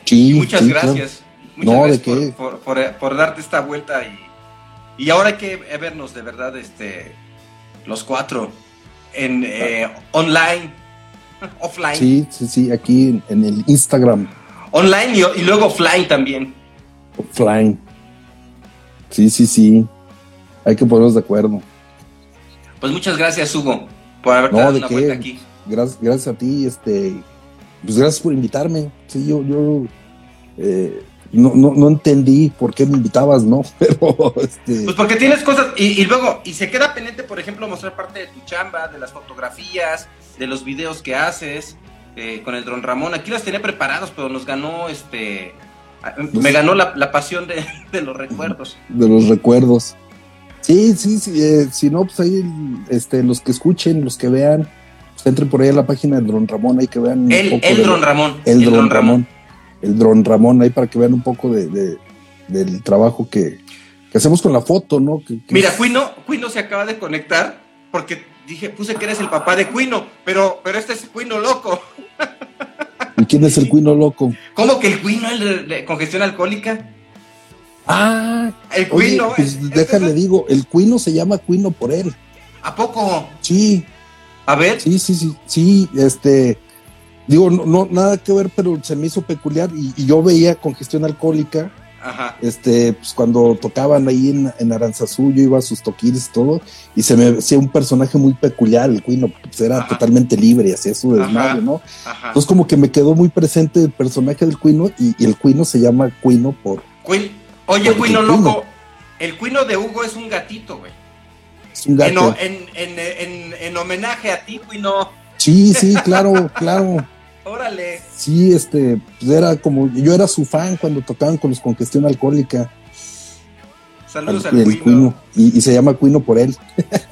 Sí, Y muchas sí, claro. gracias. Muchas No, gracias ¿de qué? Por, por- por- por darte esta vuelta y, y ahora hay que vernos de verdad, este, los cuatro en eh, online, [laughs] offline, Sí, sí, sí, aquí en, en el Instagram, online y, y luego offline también. offline. Sí, sí, sí. Hay que ponernos de acuerdo. Pues muchas gracias, Hugo, por haberte No, dado ¿de una qué? vuelta aquí. Gracias, gracias a ti, este, pues gracias por invitarme. Sí, yo, yo eh, no, no, no entendí por qué me invitabas, ¿no? [laughs] Pero, este, Pues porque tienes cosas y, y luego, y se queda pendiente, por ejemplo, mostrar parte de tu chamba, de las fotografías, de los videos que haces eh, con el Dron Ramón. Aquí las tenía preparados, pero nos ganó, este, me ganó la, la pasión de, [laughs] de los recuerdos. de los recuerdos. Sí, sí, sí, eh, si no, pues ahí, este, los que escuchen, los que vean, pues entren por ahí a la página del Dron Ramón, ahí que vean un El, poco el de- Dron Ramón. el Dron Ramón, el Dron Ramón, ahí para que vean un poco de, de- del trabajo que, que hacemos con la foto, ¿no? Que- que Mira, Cuino, Cuino se acaba de conectar porque dije, puse que eres el papá de Cuino, pero, pero este es Cuino loco. [laughs] ¿Y quién es el cuino loco? ¿Cómo que el Cuino, el de, congestión alcohólica? Ah, El oye, Cuino. pues es- déjale es- digo, el cuino se llama cuino por él. ¿A poco? Sí, A ver. sí, sí, sí, sí, este, digo, no, no nada que ver, pero se me hizo peculiar y, y yo veía congestión alcohólica, Ajá. este, pues cuando tocaban ahí en, en Aranzazú, yo iba a sus toquines y todo, y se me hacía un personaje muy peculiar, el cuino, pues era Ajá. totalmente libre, hacía su desmadre, ¿no? Ajá. Entonces como que me quedó muy presente el personaje del cuino y, y el cuino se llama cuino por, Cuin- Oye, Cuino loco. El Cuino de Hugo es un gatito, güey. es un gato. en, en, en homenaje a ti, Cuino. Sí, sí, claro, claro. Órale. Sí, este, pues era como, yo era su fan cuando tocaban con los congestión alcohólica, Saludos al- al el Cuino. cuino, y, y se llama cuino por él.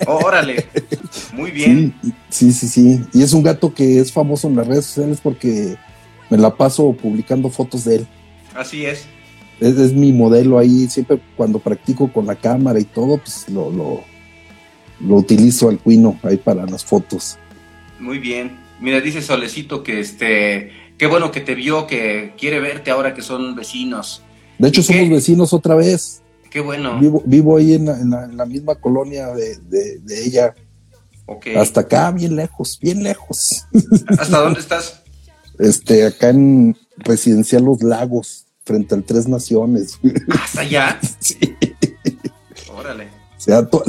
Órale. [laughs] Muy bien. Sí, sí, sí, sí. Y es un gato que es famoso en las redes sociales porque me la paso publicando fotos de él. Así es. Es, es mi modelo ahí, siempre cuando practico con la cámara y todo, pues lo, lo, lo utilizo al cuino ahí para las fotos. Muy bien. Mira, dice Solecito que este, qué bueno que te vio, que quiere verte ahora que son vecinos. De hecho, somos vecinos otra vez. Qué bueno. Vivo, vivo ahí en la, en la- en la misma colonia de, de- de ella. Ok. Hasta acá, bien lejos, bien lejos. [laughs] ¿Hasta dónde estás? Este, acá en Residencial Los Lagos, frente al Tres Naciones. ¿Hasta allá? [laughs] Sí. Órale. O sea, to-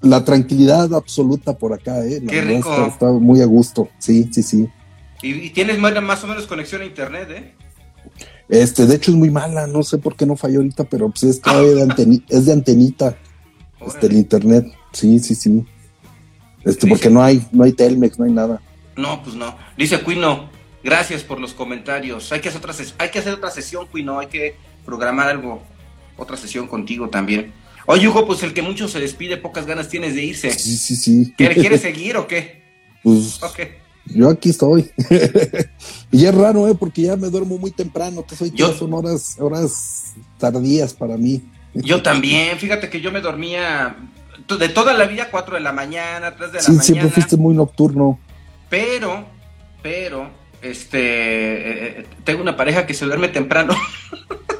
la tranquilidad absoluta por acá, ¿eh? La Qué rico. Está, está muy a gusto. Sí, sí, sí. Y, y tienes más, más o menos conexión a internet, ¿eh? Este, de hecho es muy mala, no sé por qué no falló ahorita, pero pues es, [laughs] de, anteni- es de antenita, este, el internet. Sí, sí, sí. Este, porque no hay, no hay Telmex, no hay nada. No, pues no. Dice Cuino, gracias por los comentarios. Hay que hacer otra, hay que hacer otra sesión, Cuino. Hay que programar algo, otra sesión contigo también. Oye, Hugo, pues el que mucho se despide, pocas ganas tienes de irse. Sí, sí, sí. ¿Quieres, ¿quieres seguir o qué? Pues Ok. yo aquí estoy. [laughs] y es raro, ¿eh? Porque ya me duermo muy temprano. Yo- son horas, horas tardías para mí. Yo también. Fíjate que yo me dormía de toda la vida, 4 de la mañana, 3 de la Sí, siempre mañana. fuiste muy nocturno. Pero, pero, este, eh, eh, tengo una pareja que se duerme temprano. [laughs]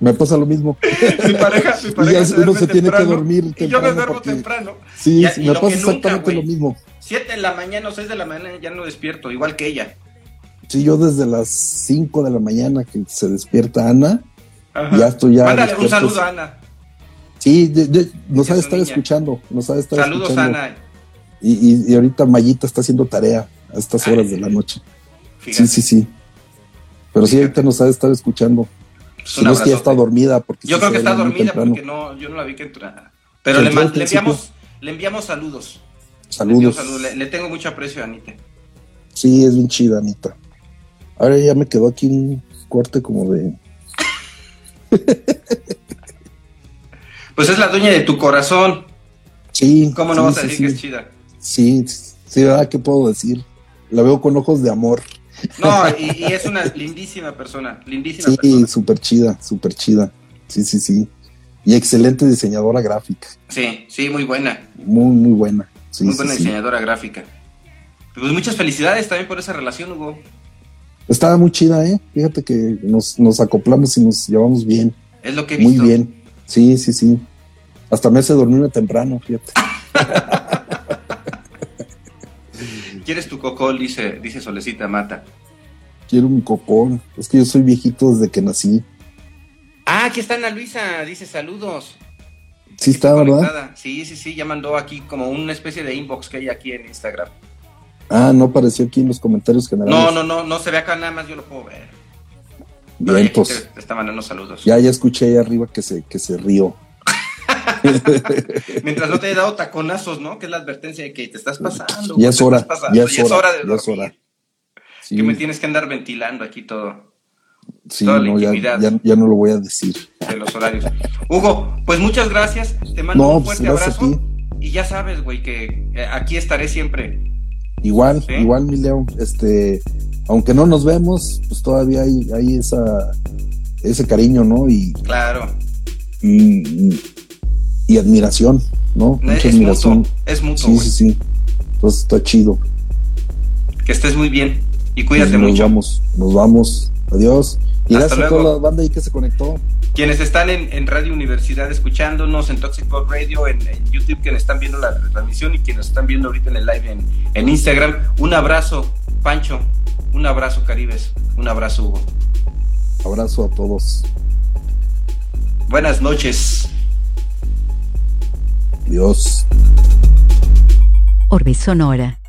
Me pasa lo mismo. [laughs] mi pareja, mi pareja se uno se tiene que temprano, dormir Y yo me temprano duermo porque- temprano. Sí, Ya, sí, me pasa nunca, exactamente lo mismo. 7 de la mañana o 6 de la mañana ya no despierto, igual que ella. Sí, yo desde las 5 de la mañana que se despierta Ana, Ajá. ya estoy ya. Mándale un saludo a Ana. Sí, de- de- nos ha de estar niña. escuchando, nos ha de estar Saludos, escuchando. Ana. Y, y- y ahorita Mayita está haciendo tarea a estas Ay. horas de la noche. Fíjate. Sí, sí, sí. Pero sí, ahorita nos ha de estar escuchando. Si no es que ya está dormida. Porque Yo creo que está dormida porque no, yo no la vi que entrara. Pero Sí, le, enviamos, le enviamos saludos. Le, enviamos Saludos. saludos. Le, le tengo mucho aprecio a Anita. Sí, es bien chida, Anita. Ahora ya me quedó aquí un corte como de. Pues es la dueña de tu corazón. Sí. ¿Cómo no sí, vas a decir sí. que es chida? Sí, sí, ¿verdad? ¿Qué puedo decir? La veo con ojos de amor. No, y, y es una lindísima persona. Lindísima Sí, persona. súper chida, súper chida. Sí, sí, sí. Y excelente diseñadora gráfica. Sí, sí, muy buena. Muy, muy buena. Sí, muy buena sí. diseñadora gráfica. Pues muchas felicidades también por esa relación, Hugo. Estaba muy chida, ¿eh? Fíjate que nos, nos acoplamos y nos llevamos bien. Es lo que he Muy visto. bien. Sí, sí, sí. Hasta me hace dormirme temprano, fíjate. [laughs] ¿Quieres tu cocol? Dice, dice Solecita Mata. Quiero un cocón. Es que yo soy viejito desde que nací. Ah, aquí está Ana Luisa. Dice saludos. Sí está, ¿verdad? Sí, sí, sí. Ya mandó aquí como una especie de inbox que hay aquí en Instagram. Ah, no apareció aquí en los comentarios generales. No, no, no, no se ve acá nada más. Yo lo puedo ver. Te, te está mandando saludos. ya, ya escuché ahí arriba que se, que se rió. [laughs] Mientras no te haya dado taconazos, ¿no? Que es la advertencia de que te estás pasando. Ya es hora, pasando, ya es hora, de ya es hora. Sí, Que me tienes que andar ventilando aquí todo sí, toda la no, ya, intimidad. ya, ya no lo voy a decir. de los horarios. Hugo, pues muchas gracias. Te mando No, un pues, fuerte abrazo. Y ya sabes, güey, que eh, aquí estaré siempre. Igual, Sí. igual, mi Leo. Este, aunque no nos vemos, pues todavía hay, hay esa, ese cariño, ¿no? Y, Claro. y, y- y admiración, ¿no? Es, Mucha es admiración. mutuo. Es mutuo, Sí, sí, sí. Entonces está chido. Que estés muy bien. Y cuídate Pues nos mucho. vamos, nos vamos. Adiós. Y Hasta gracias a luego. toda la banda ahí que se conectó. Quienes están en, en Radio Universidad escuchándonos, en Toxic Pop Radio, en, en YouTube, quienes están viendo la transmisión y quienes están viendo ahorita en el live en, en Instagram, un abrazo, Pancho. Un abrazo, Caribes. Un abrazo, Hugo. Abrazo a todos. Buenas noches. Adiós. Orbe Sonora.